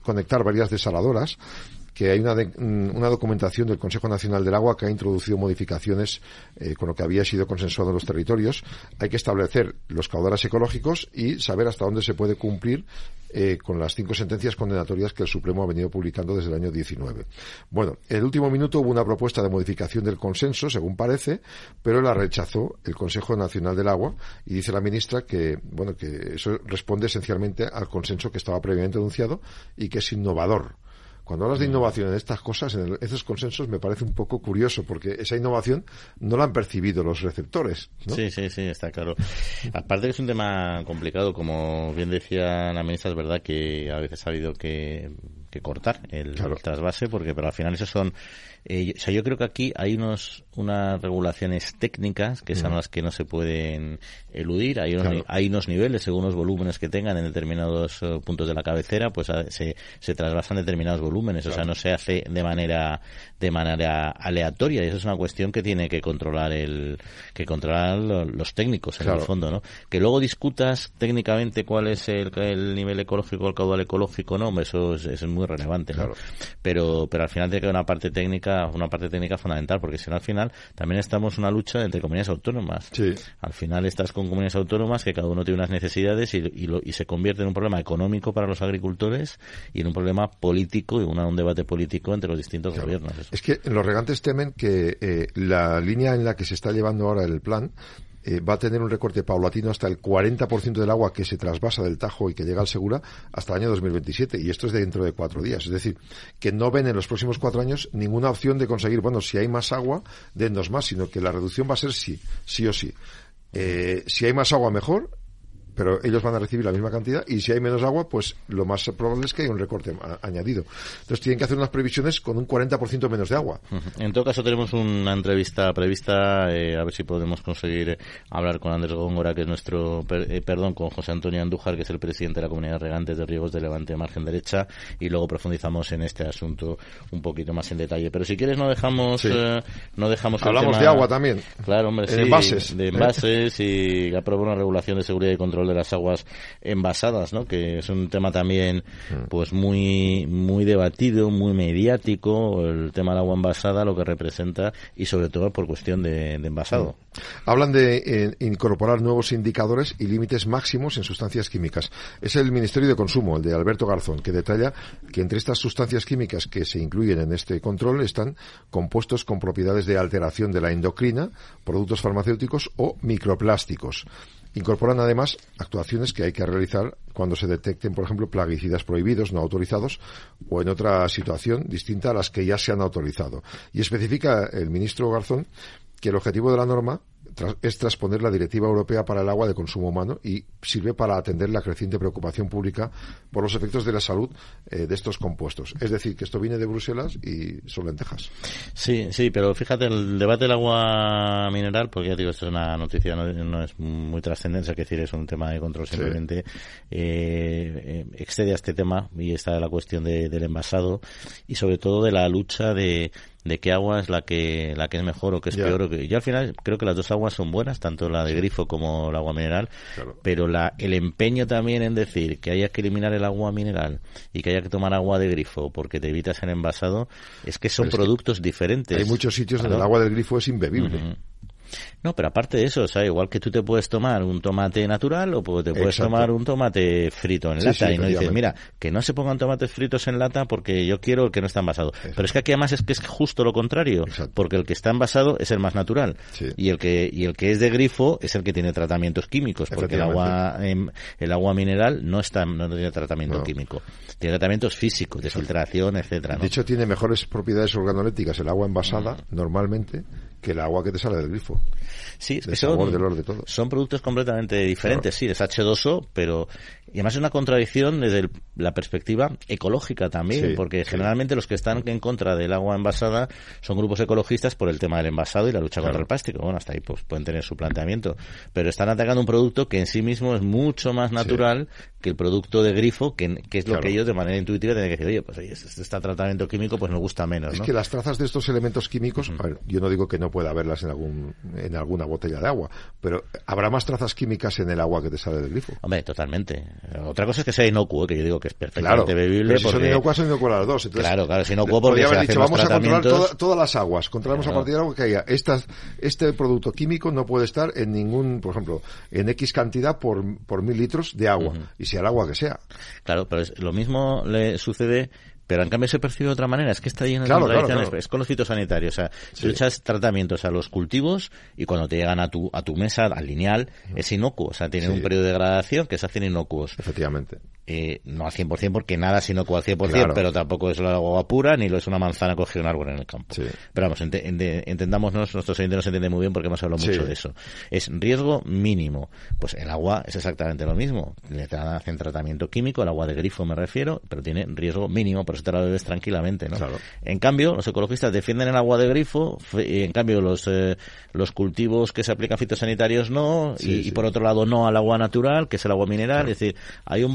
conectar varias desaladoras que hay una, mm, una, documentación del Consejo Nacional del Agua que ha introducido modificaciones eh, con lo que había sido consensuado en los territorios. Hay que establecer los caudales ecológicos y saber hasta dónde se puede cumplir eh, con las cinco sentencias condenatorias que el Supremo ha venido publicando desde el año 19. Bueno, en el último minuto hubo una propuesta de modificación del consenso, según parece, pero la rechazó el Consejo Nacional del Agua y dice la ministra que, bueno, que eso responde esencialmente al consenso que estaba previamente anunciado y que es innovador cuando hablas de innovación en estas cosas, en esos consensos, me parece un poco curioso, porque esa innovación no la han percibido los receptores. Sí, sí, sí, está claro. Aparte que es un tema complicado, como bien decía la ministra, es verdad que a veces ha habido que, cortar el, trasvase, porque pero al final esos son eh, o sea, yo creo que aquí hay unos unas regulaciones técnicas que son las que no se pueden eludir. Hay unos, hay unos niveles, según los volúmenes que tengan en determinados eh, puntos de la cabecera, pues se, se trasvasan determinados volúmenes. O sea, no se hace de manera de manera aleatoria y eso es una cuestión que tiene que controlar el que controlar los técnicos en el fondo, ¿no? Que luego discutas técnicamente cuál es el, el nivel ecológico, el caudal ecológico, no, eso es, es muy relevante, ¿no? Pero pero al final tiene que haber una parte técnica una parte técnica fundamental, porque si no al final también estamos en una lucha entre comunidades autónomas. Al final estás con comunidades autónomas que cada uno tiene unas necesidades y, y, se convierte en un problema económico para los agricultores y en un problema político y un debate político entre los distintos gobiernos. Es que los regantes temen que eh, la línea en la que se está llevando ahora el plan eh, va a tener un recorte paulatino hasta el 40% del agua que se trasvasa del Tajo y que llega al Segura hasta el año 2027. Y esto es dentro de cuatro días. Es decir, que no ven en los próximos cuatro años ninguna opción de conseguir, bueno, si hay más agua, dennos más, sino que la reducción va a ser sí, sí o sí. Eh, si hay más agua, mejor pero ellos van a recibir la misma cantidad y si hay menos agua, pues lo más probable es que haya un recorte añadido. Entonces tienen que hacer unas previsiones con un 40% menos de agua. En todo caso tenemos una entrevista prevista, eh, a ver si podemos conseguir eh, hablar con Andrés Góngora, que es nuestro, eh, perdón, con José Antonio Andújar, que es el presidente de la Comunidad de Regantes de Riegos de Levante Margen Derecha, y luego profundizamos en este asunto un poquito más en detalle. Pero si quieres no dejamos, no dejamos Hablamos de agua también. Claro, hombre, de envases. De envases y aprobó una regulación de seguridad y control de las aguas envasadas, ¿no? Que es un tema también, mm. pues muy, muy debatido, muy mediático, el tema del agua envasada, lo que representa y sobre todo por cuestión de, envasado. Mm. Hablan de eh, incorporar nuevos indicadores y límites máximos en sustancias químicas. Es el Ministerio de Consumo, el de Alberto Garzón, que detalla que entre estas sustancias químicas que se incluyen en este control están compuestos con propiedades de alteración de la endocrina, productos farmacéuticos o microplásticos. Incorporan además actuaciones que hay que realizar cuando se detecten, por ejemplo, plaguicidas prohibidos, no autorizados, o en otra situación distinta a las que ya se han autorizado. Y especifica el ministro Garzón que el objetivo de la norma es transponer la Directiva Europea para el Agua de Consumo Humano y sirve para atender la creciente preocupación pública por los efectos de la salud eh, de estos compuestos. Es decir, que esto viene de Bruselas y son lentejas. Sí, sí, pero fíjate, el debate del agua mineral, porque ya digo, esto es una noticia, no, es muy trascendente, es decir, es un tema de control simplemente, eh, eh, excede a este tema y está la cuestión del envasado y sobre todo de la lucha de de qué agua es la que la que es mejor o que es peor. O que, yo al final creo que las dos aguas son buenas, tanto la de grifo como el agua mineral, pero la, el empeño también en decir que haya que eliminar el agua mineral y que haya que tomar agua de grifo porque te evitas el envasado, es que son productos diferentes. Hay muchos sitios donde el agua del grifo es imbebible. No, pero aparte de eso, o sea, igual que tú te puedes tomar un tomate natural o te puedes tomar un tomate frito en lata y no dices, mira, que no se pongan tomates fritos en lata porque yo quiero el que no está envasado. Pero es que aquí además es que es justo lo contrario, porque el que está envasado es el más natural y el que y el que es de grifo es el que tiene tratamientos químicos, porque el agua em, el agua mineral no está no tiene tratamiento químico, tiene tratamientos físicos, de filtración, etcétera. De hecho tiene mejores propiedades organolépticas el agua envasada mm. normalmente que el agua que te sale del grifo. Sí, es que son, son productos completamente diferentes, sí, es H2O, pero y además es una contradicción desde la perspectiva ecológica también, porque generalmente los que están en contra del agua envasada son grupos ecologistas por el tema del envasado y la lucha contra el plástico. Bueno, hasta ahí pues pueden tener su planteamiento, pero están atacando un producto que en sí mismo es mucho más natural que el producto de grifo, que, es lo que ellos de manera intuitiva tienen que decir, oye, pues oye, este, este tratamiento químico pues nos gusta menos. Es que las trazas de estos elementos químicos, a ver, yo no digo que no pueda haberlas en algún en alguna botella de agua, pero habrá más trazas químicas en el agua que te sale del grifo. Hombre, totalmente. Otra cosa es que sea inocuo, que yo digo que es perfectamente bebible. si son inocuas, son inocuas las dos. claro, claro, es inocuo porque se dicho, vamos a controlar todas las aguas. Controlamos a partir de agua que haya. este producto químico no puede estar en ningún, por ejemplo, en X cantidad por, por mil litros de agua. Y sea el agua que sea. Claro, pero es, lo mismo le sucede pero en cambio se percibe de otra manera. Es que está lleno de contradicciones. Es con los fitosanitarios. O sea, tú echas tratamientos a los cultivos y cuando te llegan a tu, a tu mesa, al lineal, es inocuo. O sea, tienen un periodo de degradación que se hacen inocuos. Efectivamente. Eh, no al 100% porque nada es inocuo al 100%, pero tampoco es la agua pura ni lo es una manzana cogida un árbol en el campo. Pero vamos, entendámonos, nuestros oyentes nos entienden muy bien porque hemos hablado mucho de eso. Es riesgo mínimo. Pues el agua es exactamente lo mismo. Le hacen tratamiento químico, el agua de grifo me refiero, pero tiene riesgo mínimo, por eso te la bebes tranquilamente. ¿no? En cambio, los ecologistas defienden el agua de grifo y en cambio los, eh, los cultivos que se aplican fitosanitarios no, y, por otro lado no al agua natural, que es el agua mineral. Es decir, hay un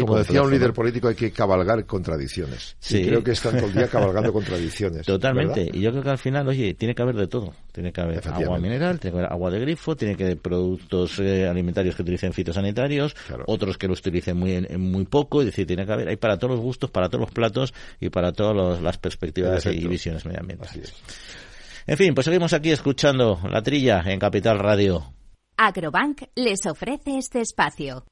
como decía un líder político, hay que cabalgar contradicciones. Sí. creo que están todo el día cabalgando contradicciones. Totalmente. Y yo creo que al final, oye, tiene que haber de todo. Tiene que haber agua mineral, tiene que haber agua de grifo, tiene que haber productos eh, alimentarios que utilicen fitosanitarios, otros que los utilicen muy, muy poco. Es decir, tiene que haber, hay para todos los gustos, para todos los platos y para todas las perspectivas y visiones medioambientales. En fin, pues seguimos aquí escuchando la trilla en Capital Radio. Agrobank les ofrece este espacio.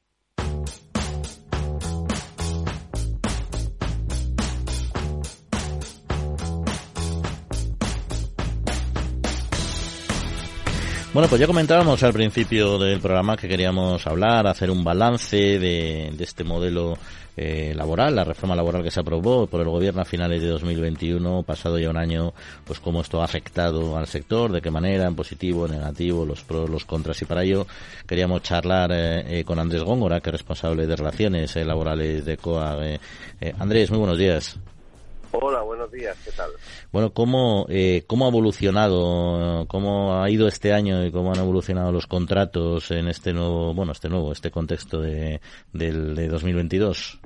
Bueno, pues ya comentábamos al principio del programa que queríamos hablar, hacer un balance de, este modelo eh, laboral, la reforma laboral que se aprobó por el gobierno a finales de 2021, pasado ya un año, pues cómo esto ha afectado al sector, de qué manera, en positivo, en negativo, los pros, los contras y para ello queríamos charlar eh, eh, con Andrés Góngora, que es responsable de relaciones laborales de COA. Andrés, muy buenos días. Hola, buenos días, ¿qué tal? Bueno, ¿cómo, eh, ¿cómo ha evolucionado, cómo ha ido este año y cómo han evolucionado los contratos en este nuevo, bueno, este nuevo, este contexto de, del, de 2022?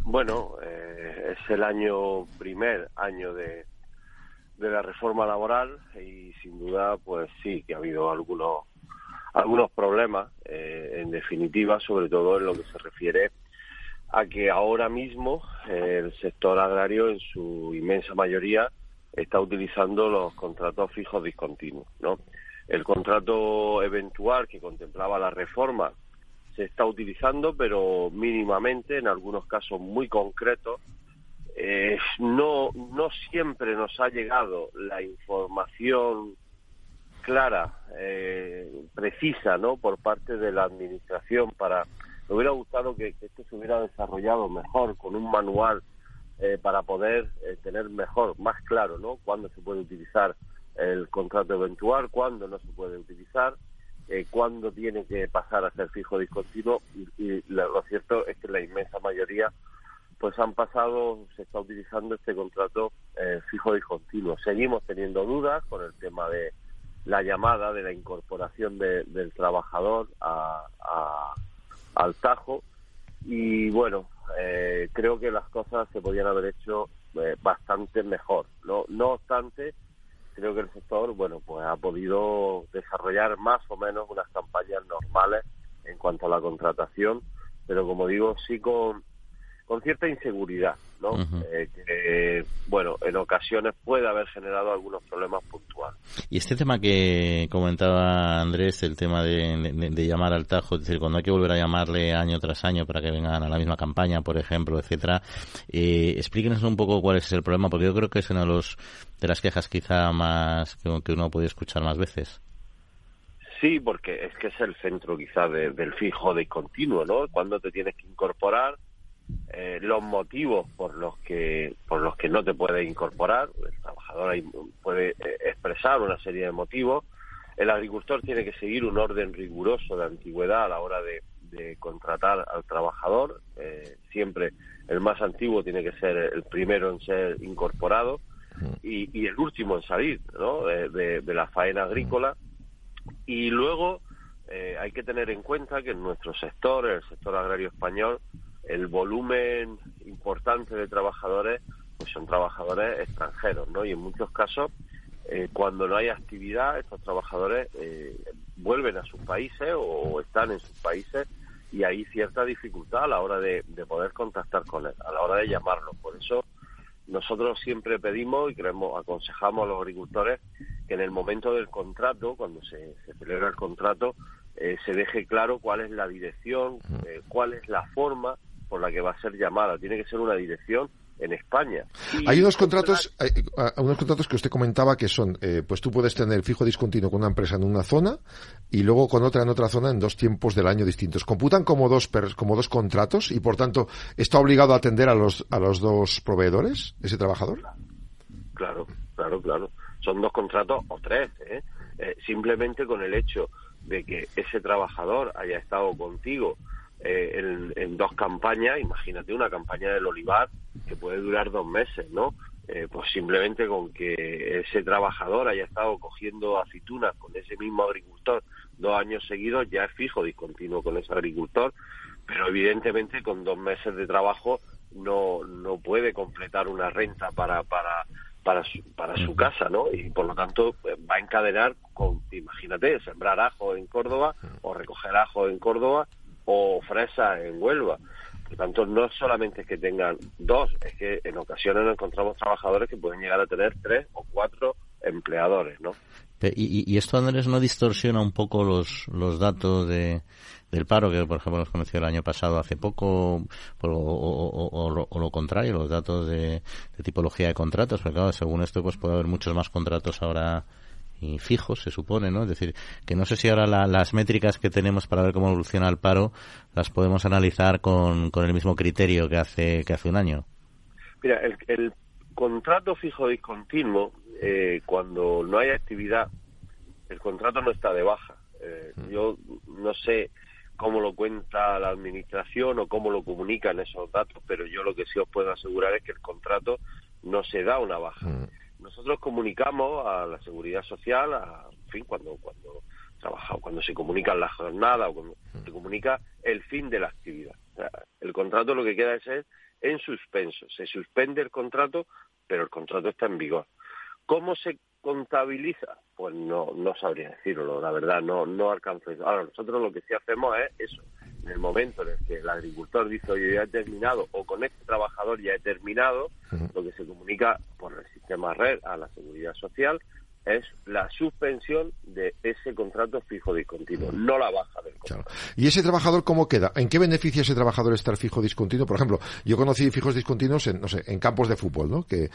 Bueno, eh, es el año, primer año de, de la reforma laboral y sin duda, pues sí, que ha habido algunos algunos problemas, eh, en definitiva, sobre todo en lo que se refiere a que ahora mismo eh, el sector agrario en su inmensa mayoría está utilizando los contratos fijos discontinuos, ¿no? El contrato eventual que contemplaba la reforma se está utilizando, pero mínimamente, en algunos casos muy concretos. Eh, no, no siempre nos ha llegado la información clara, eh, precisa, ¿no? Por parte de la administración para. Me hubiera gustado que, esto se hubiera desarrollado mejor con un manual eh, para poder eh, tener mejor, más claro, ¿no? Cuándo se puede utilizar el contrato eventual, cuándo no se puede utilizar, eh, cuándo tiene que pasar a ser fijo discontinuo y, lo cierto es que la inmensa mayoría pues han pasado, se está utilizando este contrato eh, fijo discontinuo. Seguimos teniendo dudas con el tema de la llamada de la incorporación del trabajador al Tajo y bueno, eh, creo que las cosas se podían haber hecho eh, bastante mejor. No, no obstante, creo que el sector, bueno, pues ha podido desarrollar más o menos unas campañas normales en cuanto a la contratación, pero como digo, sí con, con cierta inseguridad, ¿no? Eh, que, bueno, en ocasiones puede haber generado algunos problemas puntuales. Y este tema que comentaba Andrés, el tema de, llamar al Tajo, es decir, cuando hay que volver a llamarle año tras año para que vengan a la misma campaña, por ejemplo, etcétera, eh, explíquenos un poco cuál es el problema, porque yo creo que es una de, los, de las quejas quizá más que, uno puede escuchar más veces. Sí, porque es que es el centro quizá del fijo de continuo, ¿no? Cuando te tienes que incorporar, eh, los motivos por los que por los que no te puedes incorporar el trabajador puede eh, expresar una serie de motivos el agricultor tiene que seguir un orden riguroso de antigüedad a la hora de, contratar al trabajador eh, siempre el más antiguo tiene que ser el primero en ser incorporado y, el último en salir ¿no? de, de, la faena agrícola. Y luego hay que tener en cuenta que en nuestro sector el sector agrario español el volumen importante de trabajadores pues son trabajadores extranjeros, ¿no? Y en muchos casos, eh, cuando no hay actividad, estos trabajadores eh, vuelven a sus países o están en sus países y hay cierta dificultad a la hora de, poder contactar con él, a la hora de llamarlo. Por eso nosotros siempre pedimos y creemos, aconsejamos a los agricultores que en el momento del contrato, cuando se, celebra el contrato, eh, se deje claro cuál es la dirección, cuál es la forma por la que va a ser llamada. Tiene que ser una dirección en España. hay unos contratos, hay, unos contratos que usted comentaba que son, eh, pues tú puedes tener fijo discontinuo con una empresa en una zona y luego con otra en otra zona en dos tiempos del año distintos. Computan como dos como dos contratos y por tanto está obligado a atender a los a los dos proveedores ese trabajador. Claro, claro, claro. Son dos contratos o tres. ¿eh? Eh, simplemente con el hecho de que ese trabajador haya estado contigo eh, en, dos campañas, imagínate una campaña del olivar que puede durar dos meses, ¿no? Eh, pues simplemente con que ese trabajador haya estado cogiendo aceitunas con ese mismo agricultor dos años seguidos, ya es fijo discontinuo con ese agricultor, pero evidentemente con dos meses de trabajo no, no puede completar una renta para, para, para su, para su casa, ¿no? Y por lo tanto pues, va a encadenar con, imagínate, sembrar ajo en Córdoba o recoger ajo en Córdoba o fresa en Huelva. Por tanto, no solamente es que tengan dos, es que en ocasiones nos encontramos trabajadores que pueden llegar a tener tres o cuatro empleadores, ¿no? Y, esto, Andrés, no distorsiona un poco los, los datos de, del paro, que por ejemplo nos conoció el año pasado hace poco, o, lo contrario, los datos de, de, tipología de contratos, porque claro, según esto pues puede haber muchos más contratos ahora y fijos, se supone, ¿no? Es decir, que no sé si ahora las métricas que tenemos para ver cómo evoluciona el paro las podemos analizar con, con el mismo criterio que hace, que hace un año. Mira, el, contrato fijo discontinuo, eh, cuando no hay actividad, el contrato no está de baja. Eh, mm. yo no sé cómo lo cuenta la administración o cómo lo comunican esos datos, pero yo lo que sí os puedo asegurar es que el contrato no se da una baja. Nosotros comunicamos a la seguridad social, a, fin, cuando cuando trabaja, cuando se comunica la jornada o cuando se comunica el fin de la actividad. el contrato lo que queda es en suspenso. Se suspende el contrato, pero el contrato está en vigor. ¿Cómo se contabiliza? Pues no, no sabría decirlo, la verdad, no, no alcanzo. Ahora, nosotros lo que sí hacemos es eso, en el momento en el que el agricultor dice, oye, ya he terminado, o con este trabajador ya he terminado, lo que se comunica por el sistema red a la seguridad social es la suspensión de ese contrato fijo discontinuo, no la baja del contrato. ¿Y ese trabajador cómo queda? ¿En qué beneficia ese trabajador estar fijo discontinuo? Por ejemplo, yo conocí fijos discontinuos en, no sé, en campos de fútbol, ¿no? Que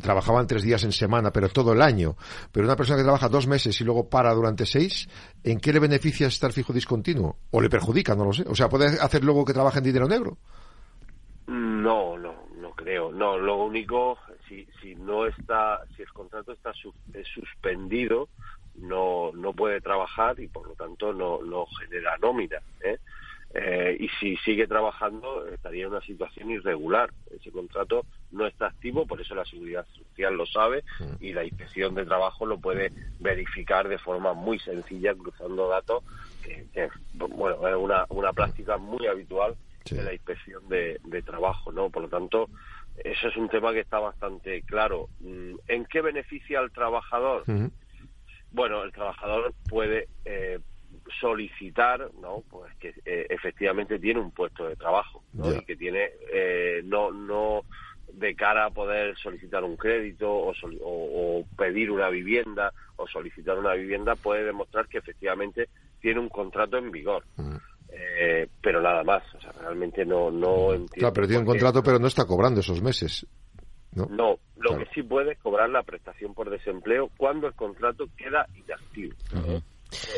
trabajaban tres días en semana, pero todo el año. Pero una persona que trabaja dos meses y luego para durante seis, ¿en qué le beneficia estar fijo discontinuo? ¿O le perjudica? No lo sé. O sea, ¿puede hacer luego que trabaje en dinero negro? No, no, no creo. No, lo único si, si no está, si el contrato está suspendido, no, no puede trabajar y por lo tanto no, no genera nómina. ¿eh? Eh, y si sigue trabajando estaría en una situación irregular. Ese contrato no está activo, por eso la Seguridad Social lo sabe y la Inspección de Trabajo lo puede verificar de forma muy sencilla cruzando datos, que, bueno, es una, una práctica muy habitual de la Inspección de, de Trabajo, ¿no? Por lo tanto, eso es un tema que está bastante claro. Mm, ¿En qué beneficia al trabajador? Bueno, el trabajador puede eh, solicitar, ¿no? Pues que eh, efectivamente tiene un puesto de trabajo, ¿no? Y que tiene eh, no no de cara a poder solicitar un crédito o, pedir una vivienda o solicitar una vivienda puede demostrar que efectivamente tiene un contrato en vigor. Eh, pero nada más, o sea, realmente no, no entiendo. Claro, pero tiene un contrato, pero no está cobrando esos meses. No, no lo que sí puede es cobrar la prestación por desempleo cuando el contrato queda inactivo.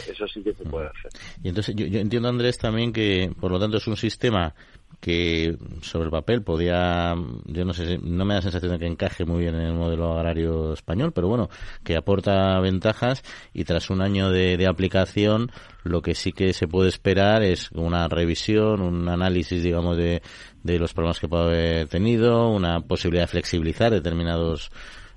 Eso sí que se puede hacer. Y entonces yo, entiendo, Andrés, también que, por lo tanto, es un sistema que sobre el papel podía, yo no sé, no me da la sensación de que encaje muy bien en el modelo agrario español, pero bueno, que aporta ventajas y tras un año de, de aplicación lo que sí que se puede esperar es una revisión, un análisis, digamos, de, de los problemas que puede haber tenido, una posibilidad de flexibilizar determinados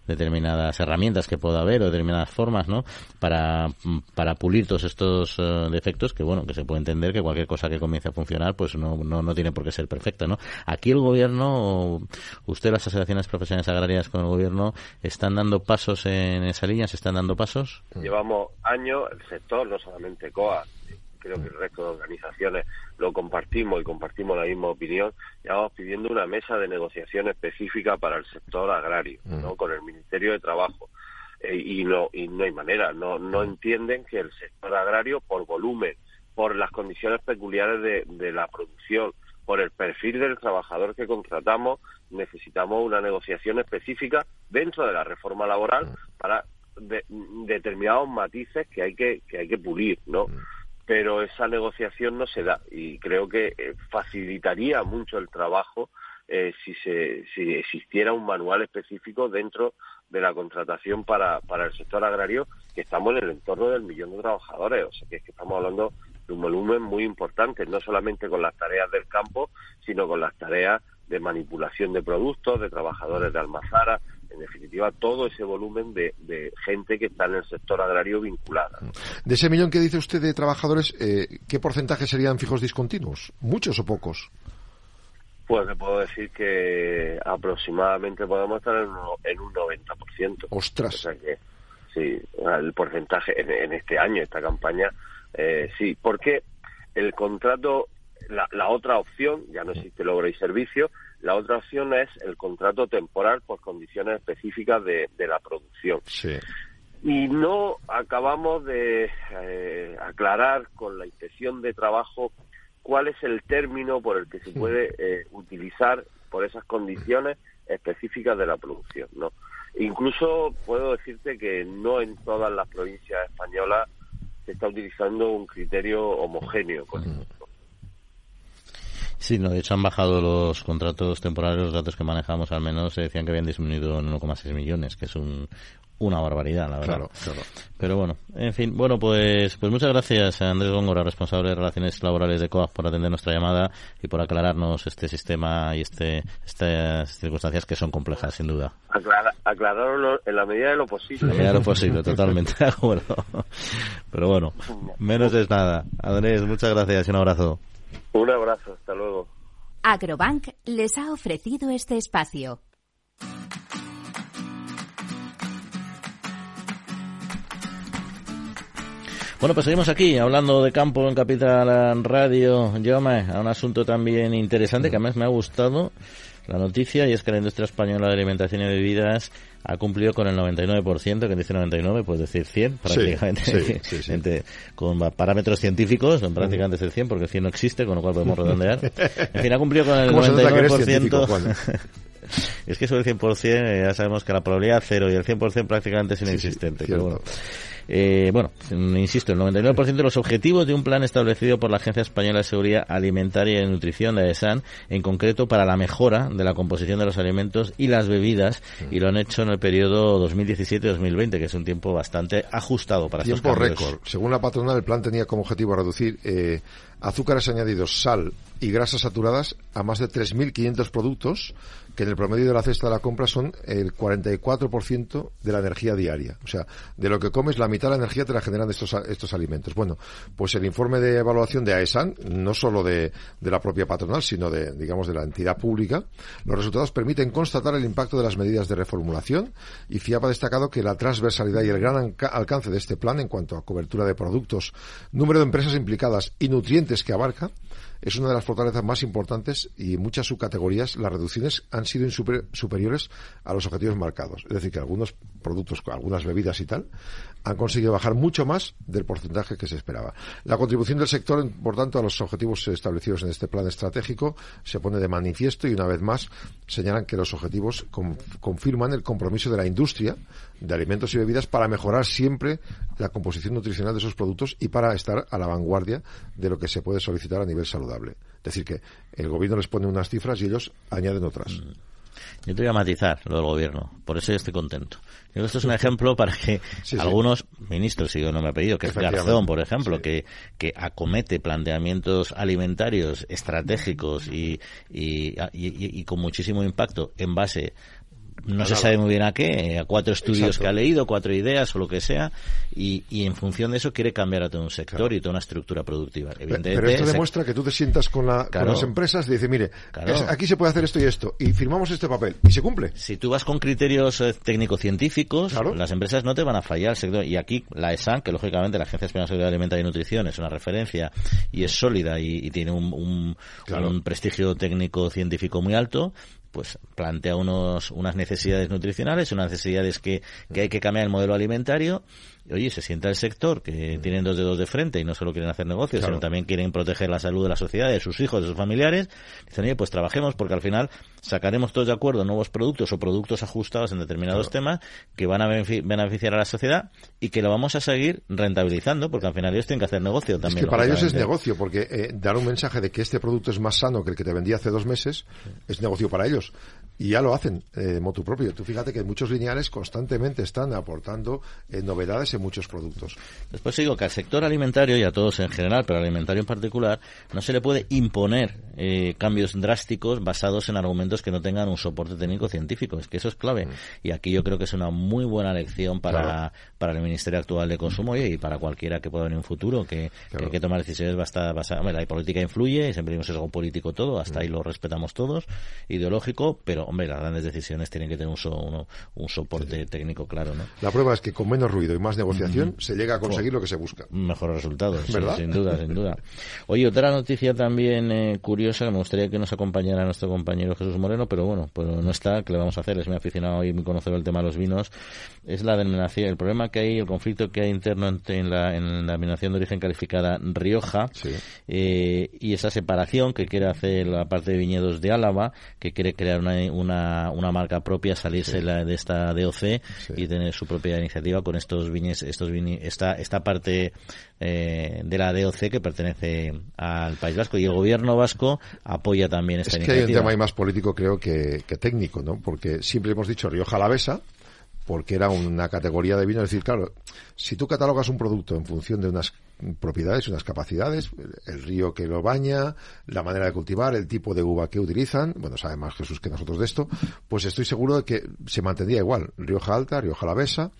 determinadas herramientas que pueda haber o determinadas formas, ¿no? Para, para pulir todos estos eh, defectos que, bueno, que se puede entender que cualquier cosa que comience a funcionar, pues no, no, no tiene por qué ser perfecta, ¿no? Aquí el gobierno, usted, las asociaciones profesionales agrarias con el gobierno, ¿están dando pasos en esa línea? ¿Se están dando pasos? Llevamos años, el sector, no solamente COA, creo que el resto de organizaciones lo compartimos y compartimos la misma opinión, ya vamos pidiendo una mesa de negociación específica para el sector agrario, ¿no? Con el Ministerio de Trabajo. Eh, y no y no hay manera, no no entienden que el sector agrario por volumen, por las condiciones peculiares de, de la producción, por el perfil del trabajador que contratamos, necesitamos una negociación específica dentro de la reforma laboral para determinados matices que hay que que hay que pulir, ¿no? Pero esa negociación no se da y creo que eh, facilitaría mucho el trabajo eh, si, se, si existiera un manual específico dentro de la contratación para, para el sector agrario, que estamos en el entorno del millón de trabajadores, o sea que, es que estamos hablando de un volumen muy importante, no solamente con las tareas del campo, sino con las tareas de manipulación de productos, de trabajadores de almazara, en definitiva, todo ese volumen de, gente que está en el sector agrario vinculada. De ese millón que dice usted de trabajadores, eh, ¿qué porcentaje serían fijos discontinuos? ¿Muchos o pocos? Pues le puedo decir que aproximadamente podemos estar en un, 90%. ¡Ostras! O sea que, sí, el porcentaje en, este año, esta campaña, eh, sí, porque el contrato, la, la otra opción, ya no existe el obra y servicio, la otra opción es el contrato temporal por condiciones específicas de, la producción. Y no acabamos de eh, aclarar con la inspección de trabajo cuál es el término por el que se puede eh, utilizar por esas condiciones específicas de la producción. ¿no? Incluso puedo decirte que no en todas las provincias españolas se está utilizando un criterio homogéneo con Sí, no, de hecho han bajado los contratos temporales, los datos que manejamos al menos se decían que habían disminuido en 1,6 millones, que es un, una barbaridad, la verdad. Pero bueno, en fin, bueno, pues, pues muchas gracias a Andrés Góngora, responsable de Relaciones Laborales de COAF, por atender nuestra llamada y por aclararnos este sistema y este, estas circunstancias que son complejas, sin duda. aclararlo en la medida de lo posible. En la medida de lo posible, totalmente de acuerdo. Pero bueno, menos es nada. Andrés, muchas gracias y un abrazo. Un abrazo, hasta luego. Agrobank les ha ofrecido este espacio. Bueno, pues seguimos aquí hablando de campo en Capital Radio. Llévame a un asunto también interesante que además me ha gustado la noticia y es que la industria española de alimentación y bebidas ha cumplido con el 99%, que dice 99, pues decir 100 prácticamente, con parámetros científicos, prácticamente es el 100 porque el 100 no existe, con lo cual podemos redondear. En fin, ha cumplido con el 99%. Es que eso del 100% eh, ya sabemos que la probabilidad cero y el 100% prácticamente es inexistente. bueno. Eh, bueno, insisto, el 99% de los objetivos de un plan establecido por la Agencia Española de Seguridad Alimentaria y Nutrición de AESAN, en concreto para la mejora de la composición de los alimentos y las bebidas, y lo han hecho en el periodo 2017-2020, que es un tiempo bastante ajustado para tiempo estos Tiempo récord. Según la patronal, el plan tenía como objetivo reducir eh, azúcares añadidos, sal y grasas saturadas a más de 3.500 productos que en el promedio de la cesta de la compra son el 44% de la energía diaria. O sea, de lo que comes, la mitad de la energía te la generan estos, estos alimentos. Bueno, pues el informe de evaluación de AESAN, no solo de, de la propia patronal, sino de, digamos, de la entidad pública, los resultados permiten constatar el impacto de las medidas de reformulación y FIAP ha destacado que la transversalidad y el gran alcance de este plan en cuanto a cobertura de productos, número de empresas implicadas y nutrientes que abarca, es una de las fortalezas más importantes y en muchas subcategorías las reducciones han sido superiores a los objetivos marcados. Es decir, que algunos productos, algunas bebidas y tal, han conseguido bajar mucho más del porcentaje que se esperaba. La contribución del sector, por tanto, a los objetivos establecidos en este plan estratégico se pone de manifiesto y una vez más señalan que los objetivos confirman el compromiso de la industria de alimentos y bebidas para mejorar siempre la composición nutricional de esos productos y para estar a la vanguardia de lo que se puede solicitar a nivel saludable. Es decir, que el gobierno les pone unas cifras y ellos añaden otras. Mm. Yo te voy a matizar lo del gobierno, por eso yo estoy contento. esto es un ejemplo para que algunos ministros, si yo no me he pedido, que es Garzón, por ejemplo, que, que acomete planteamientos alimentarios estratégicos y, y, y, con muchísimo impacto en base no se sabe muy bien a qué, a cuatro estudios que ha leído, cuatro ideas o lo que sea, y, y en función de eso quiere cambiar a todo un sector y toda una estructura productiva. Pero esto demuestra que tú te sientas con, la, con las empresas y dices, mire, aquí se puede hacer esto y esto, y firmamos este papel, y se cumple. Si tú vas con criterios eh, técnico-científicos, las empresas no te van a fallar. Sector, y aquí la ESAN, que lógicamente la Agencia Española de Seguridad Alimentaria y Nutrición es una referencia y es sólida y, tiene un, un, un prestigio técnico-científico muy alto, pues plantea unos, unas necesidades nutricionales, unas necesidades que, que hay que cambiar el modelo alimentario oye, se sienta el sector que tienen dos dedos de frente y no solo quieren hacer negocios, sino también quieren proteger la salud de la sociedad, de sus hijos, de sus familiares, dicen, oye, pues trabajemos porque al final sacaremos todos de acuerdo nuevos productos o productos ajustados en determinados temas que van a beneficiar a la sociedad y que lo vamos a seguir rentabilizando porque al final ellos tienen que hacer negocio también. Es que para ellos es negocio porque eh, dar un mensaje de que este producto es más sano que el que te vendí hace dos meses es negocio para ellos. Y ya lo hacen eh, motu propio. Tú fíjate que muchos lineales constantemente están aportando eh, novedades muchos productos. Después digo que al sector alimentario y a todos en general, pero al alimentario en particular, no se le puede imponer eh, cambios drásticos basados en argumentos que no tengan un soporte técnico científico. Es que eso es clave. Mm. Y aquí yo creo que es una muy buena lección para, para el Ministerio actual de Consumo y para cualquiera que pueda venir en un futuro, que, hay que tomar decisiones basadas. la política influye, siempre hay un sesgo político todo, hasta ahí mm. lo respetamos todos, ideológico, pero hombre, las grandes decisiones tienen que tener un, un soporte técnico claro. ¿no? La prueba es que con menos ruido y más negociación se llega a conseguir lo que se busca. Mejores resultados, sin duda, sin duda. Oye, otra noticia también eh, curiosa, me gustaría que nos acompañara nuestro compañero Jesús Moreno, pero bueno, pues no está, ¿qué le vamos a hacer? Es mi aficionado y muy conocedor del tema de los vinos. Es la denominación, el problema que hay, el conflicto que hay interno en la, en la denominación de origen calificada Rioja eh, y esa separación que quiere hacer la parte de viñedos de Álava, que quiere crear una, una, marca propia, salirse de esta DOC y tener su propia iniciativa con estos viñes, estos esta, esta parte eh, de la DOC que pertenece al País Vasco y el gobierno vasco apoya también esta iniciativa. Es que hay un tema más político creo que, que técnico, ¿no? Porque siempre hemos dicho Rioja Alavesa, porque era una categoría de vino. Es decir, claro, si tú catalogas un producto en función de unas propiedades, unas capacidades, el río que lo baña, la manera de cultivar, el tipo de uva que utilizan, bueno, sabe más Jesús que nosotros de esto, pues estoy seguro de que se mantendría igual. Rioja Alta, Rioja Alavesa.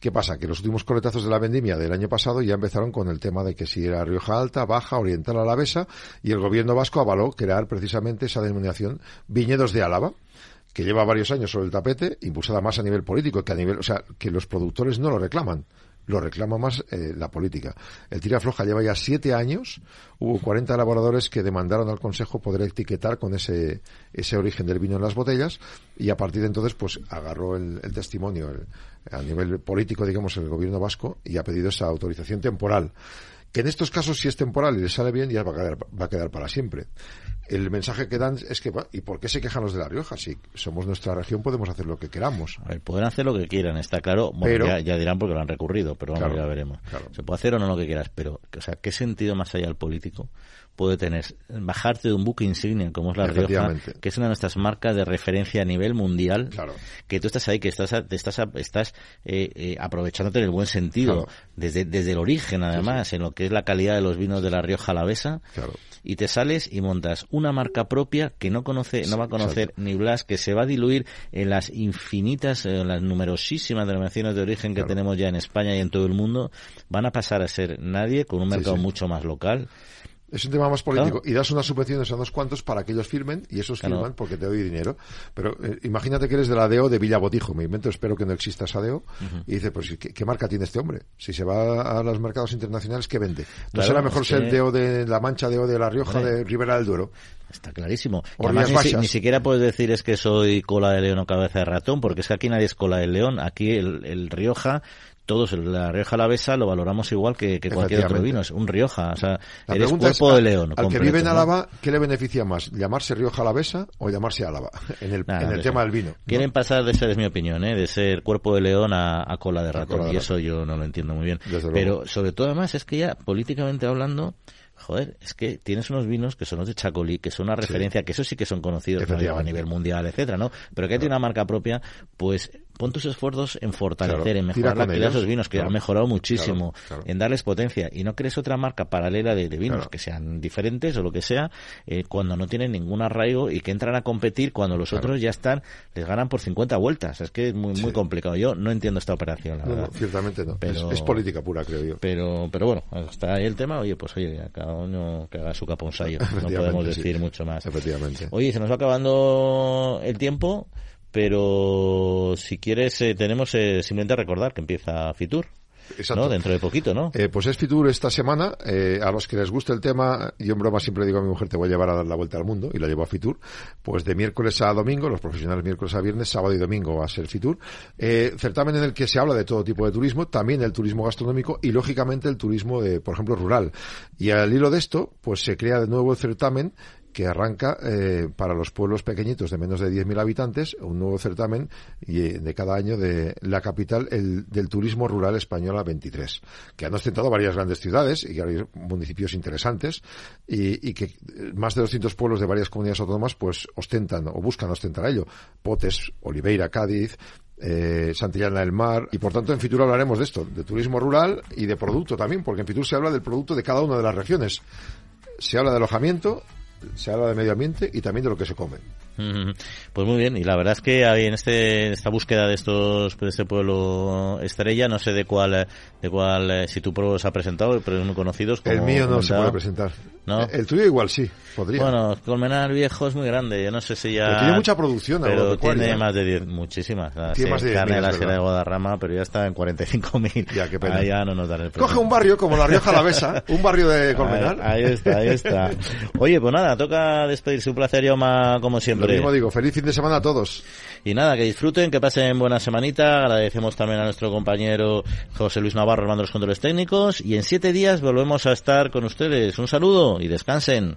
¿Qué pasa? Que los últimos coletazos de la vendimia del año pasado ya empezaron con el tema de que si era Rioja Alta, Baja, Oriental Alavesa, y el gobierno vasco avaló crear precisamente esa denominación Viñedos de Álava que lleva varios años sobre el tapete, impulsada más a nivel político que a nivel, o sea, que los productores no lo reclaman. Lo reclama más eh, la política. El tira floja lleva ya siete años, hubo 40 elaboradores que demandaron al Consejo poder etiquetar con ese, ese origen del vino en las botellas y a partir de entonces pues agarró el, testimonio a nivel político, digamos, el gobierno vasco y ha pedido esa autorización temporal que en estos casos si es temporal y le sale bien ya va a quedar, va a quedar para siempre el mensaje que dan es que, ¿y por qué se quejan los de La Rioja? Si somos nuestra región podemos hacer lo que queramos. A ver, pueden hacer lo que quieran, está claro. Bueno, ya, dirán porque lo han recurrido, pero vamos, ya veremos. Se puede hacer o no lo que quieras, pero, o sea, ¿qué sentido más allá el político puede tener. Bajarte de un buque insignia como es La Rioja, que es una de nuestras marcas de referencia a nivel mundial, que tú estás ahí, que estás, estás, estás eh, eh, aprovechándote en el buen sentido, desde, desde el origen además, en lo que es la calidad de los vinos de La Rioja Alavesa, y te sales y montas una marca propia que no conoce, no va a conocer ni Blas, que se va a diluir en las infinitas, en las numerosísimas denominaciones de origen que tenemos ya en España y en todo el mundo, van a pasar a ser nadie con un mercado mucho más local es un tema más político. Y das unas subvenciones a unos cuantos para que ellos firmen y esos firman porque te doy dinero. Pero eh, imagínate que eres de la DEO de Villa Botijo. Me invento, espero que no exista esa DEO. Y dice, pues, ¿qué, marca tiene este hombre? Si se va a los mercados internacionales, ¿qué vende? ¿No será mejor ser DEO de La Mancha, DEO de La Rioja, de Ribera del Duero? Está clarísimo. Además, ni, siquiera puedes decir es que soy cola de león o cabeza de ratón, porque es que aquí nadie es cola de león. Aquí el, el Rioja todos la Rioja Alavesa lo valoramos igual que, cualquier otro vino, es un Rioja, o sea, eres cuerpo de león. Al que vive en Álava, ¿qué le beneficia más? ¿Llamarse Rioja Alavesa o llamarse Álava? En el, en el tema del vino. Quieren pasar de ser, es mi opinión, ¿eh? de ser cuerpo de león a, cola de ratón, y eso yo no lo entiendo muy bien. Pero sobre todo además es que ya políticamente hablando, joder, es que tienes unos vinos que son los de Chacolí, que son una referencia, que eso sí que son conocidos a nivel mundial, etcétera, ¿no? Pero que tiene una marca propia, pues pon tus esfuerzos en fortalecer, en mejorar la calidad de esos vinos, que han mejorado muchísimo, en darles potencia, y no crees otra marca paralela de, vinos que sean diferentes o lo que sea, eh, cuando no tienen ningún arraigo y que entran a competir cuando los otros ya están, les ganan por 50 vueltas. Es que es muy, muy complicado. Yo no entiendo esta operación, la verdad. ciertamente no. es, política pura, creo yo. Pero, pero bueno, hasta ahí el tema. Oye, pues oye, cada uno que haga su caponsayo. No podemos decir mucho más. Efectivamente. Oye, se nos va acabando el tiempo pero si quieres eh, tenemos eh, simplemente recordar que empieza Fitur. Exacto. Dentro de poquito, ¿no? Eh, pues es Fitur esta semana. Eh, a los que les guste el tema, yo en broma siempre digo a mi mujer, te voy a llevar a dar la vuelta al mundo, y la llevo a Fitur. Pues de miércoles a domingo, los profesionales miércoles a viernes, sábado y domingo va a ser Fitur. Eh, certamen en el que se habla de todo tipo de turismo, también el turismo gastronómico y, lógicamente, el turismo, de, por ejemplo, rural. Y al hilo de esto, pues se crea de nuevo el certamen que arranca eh, para los pueblos pequeñitos de menos de 10.000 habitantes un nuevo certamen y, eh, de cada año de la capital el, del turismo rural española 23, que han ostentado varias grandes ciudades y varios municipios interesantes y, que eh, más de 200 pueblos de varias comunidades autónomas pues ostentan o buscan ostentar ello. Potes, Oliveira, Cádiz, eh, Santillana del Mar, y por tanto en Fitur hablaremos de esto, de turismo rural y de producto también, porque en Fitur se habla del producto de cada una de las regiones. Se habla de alojamiento se habla de medio ambiente y también de lo que se come. Pues muy bien, y la verdad es que hay en este esta búsqueda de estos de este pueblo estrella, no sé de cuál de cuál eh, si tu pueblo se ha presentado, pero es muy conocidos. el mío no se puede presentar. ¿No? El tuyo igual sí, podría. Bueno, Colmenar Viejo es muy grande, yo no sé si ya. Pero tiene mucha producción, pero tiene más de 10, muchísimas. Tiene más de 10 carne la Sierra de Guadarrama, pero ya está en 45.000. Ya, qué pena. ya no nos dan el Coge un barrio como la Rioja Alavesa, un barrio de Colmenar. Ahí, está, ahí está. Oye, pues nada, toca despedirse. Un placer, Yoma, como siempre. Lo mismo digo, feliz fin de semana a todos. Y nada, que disfruten, que pasen buena semanita. Agradecemos también a nuestro compañero José Luis Navarro, armando los controles técnicos. Y en siete días volvemos a estar con ustedes. Un saludo y descansen.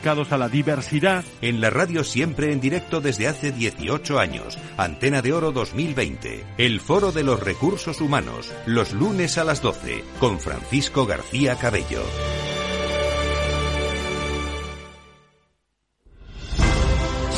a la diversidad. En la radio siempre en directo desde hace 18 años. Antena de Oro 2020. El Foro de los Recursos Humanos. Los lunes a las 12. Con Francisco García Cabello.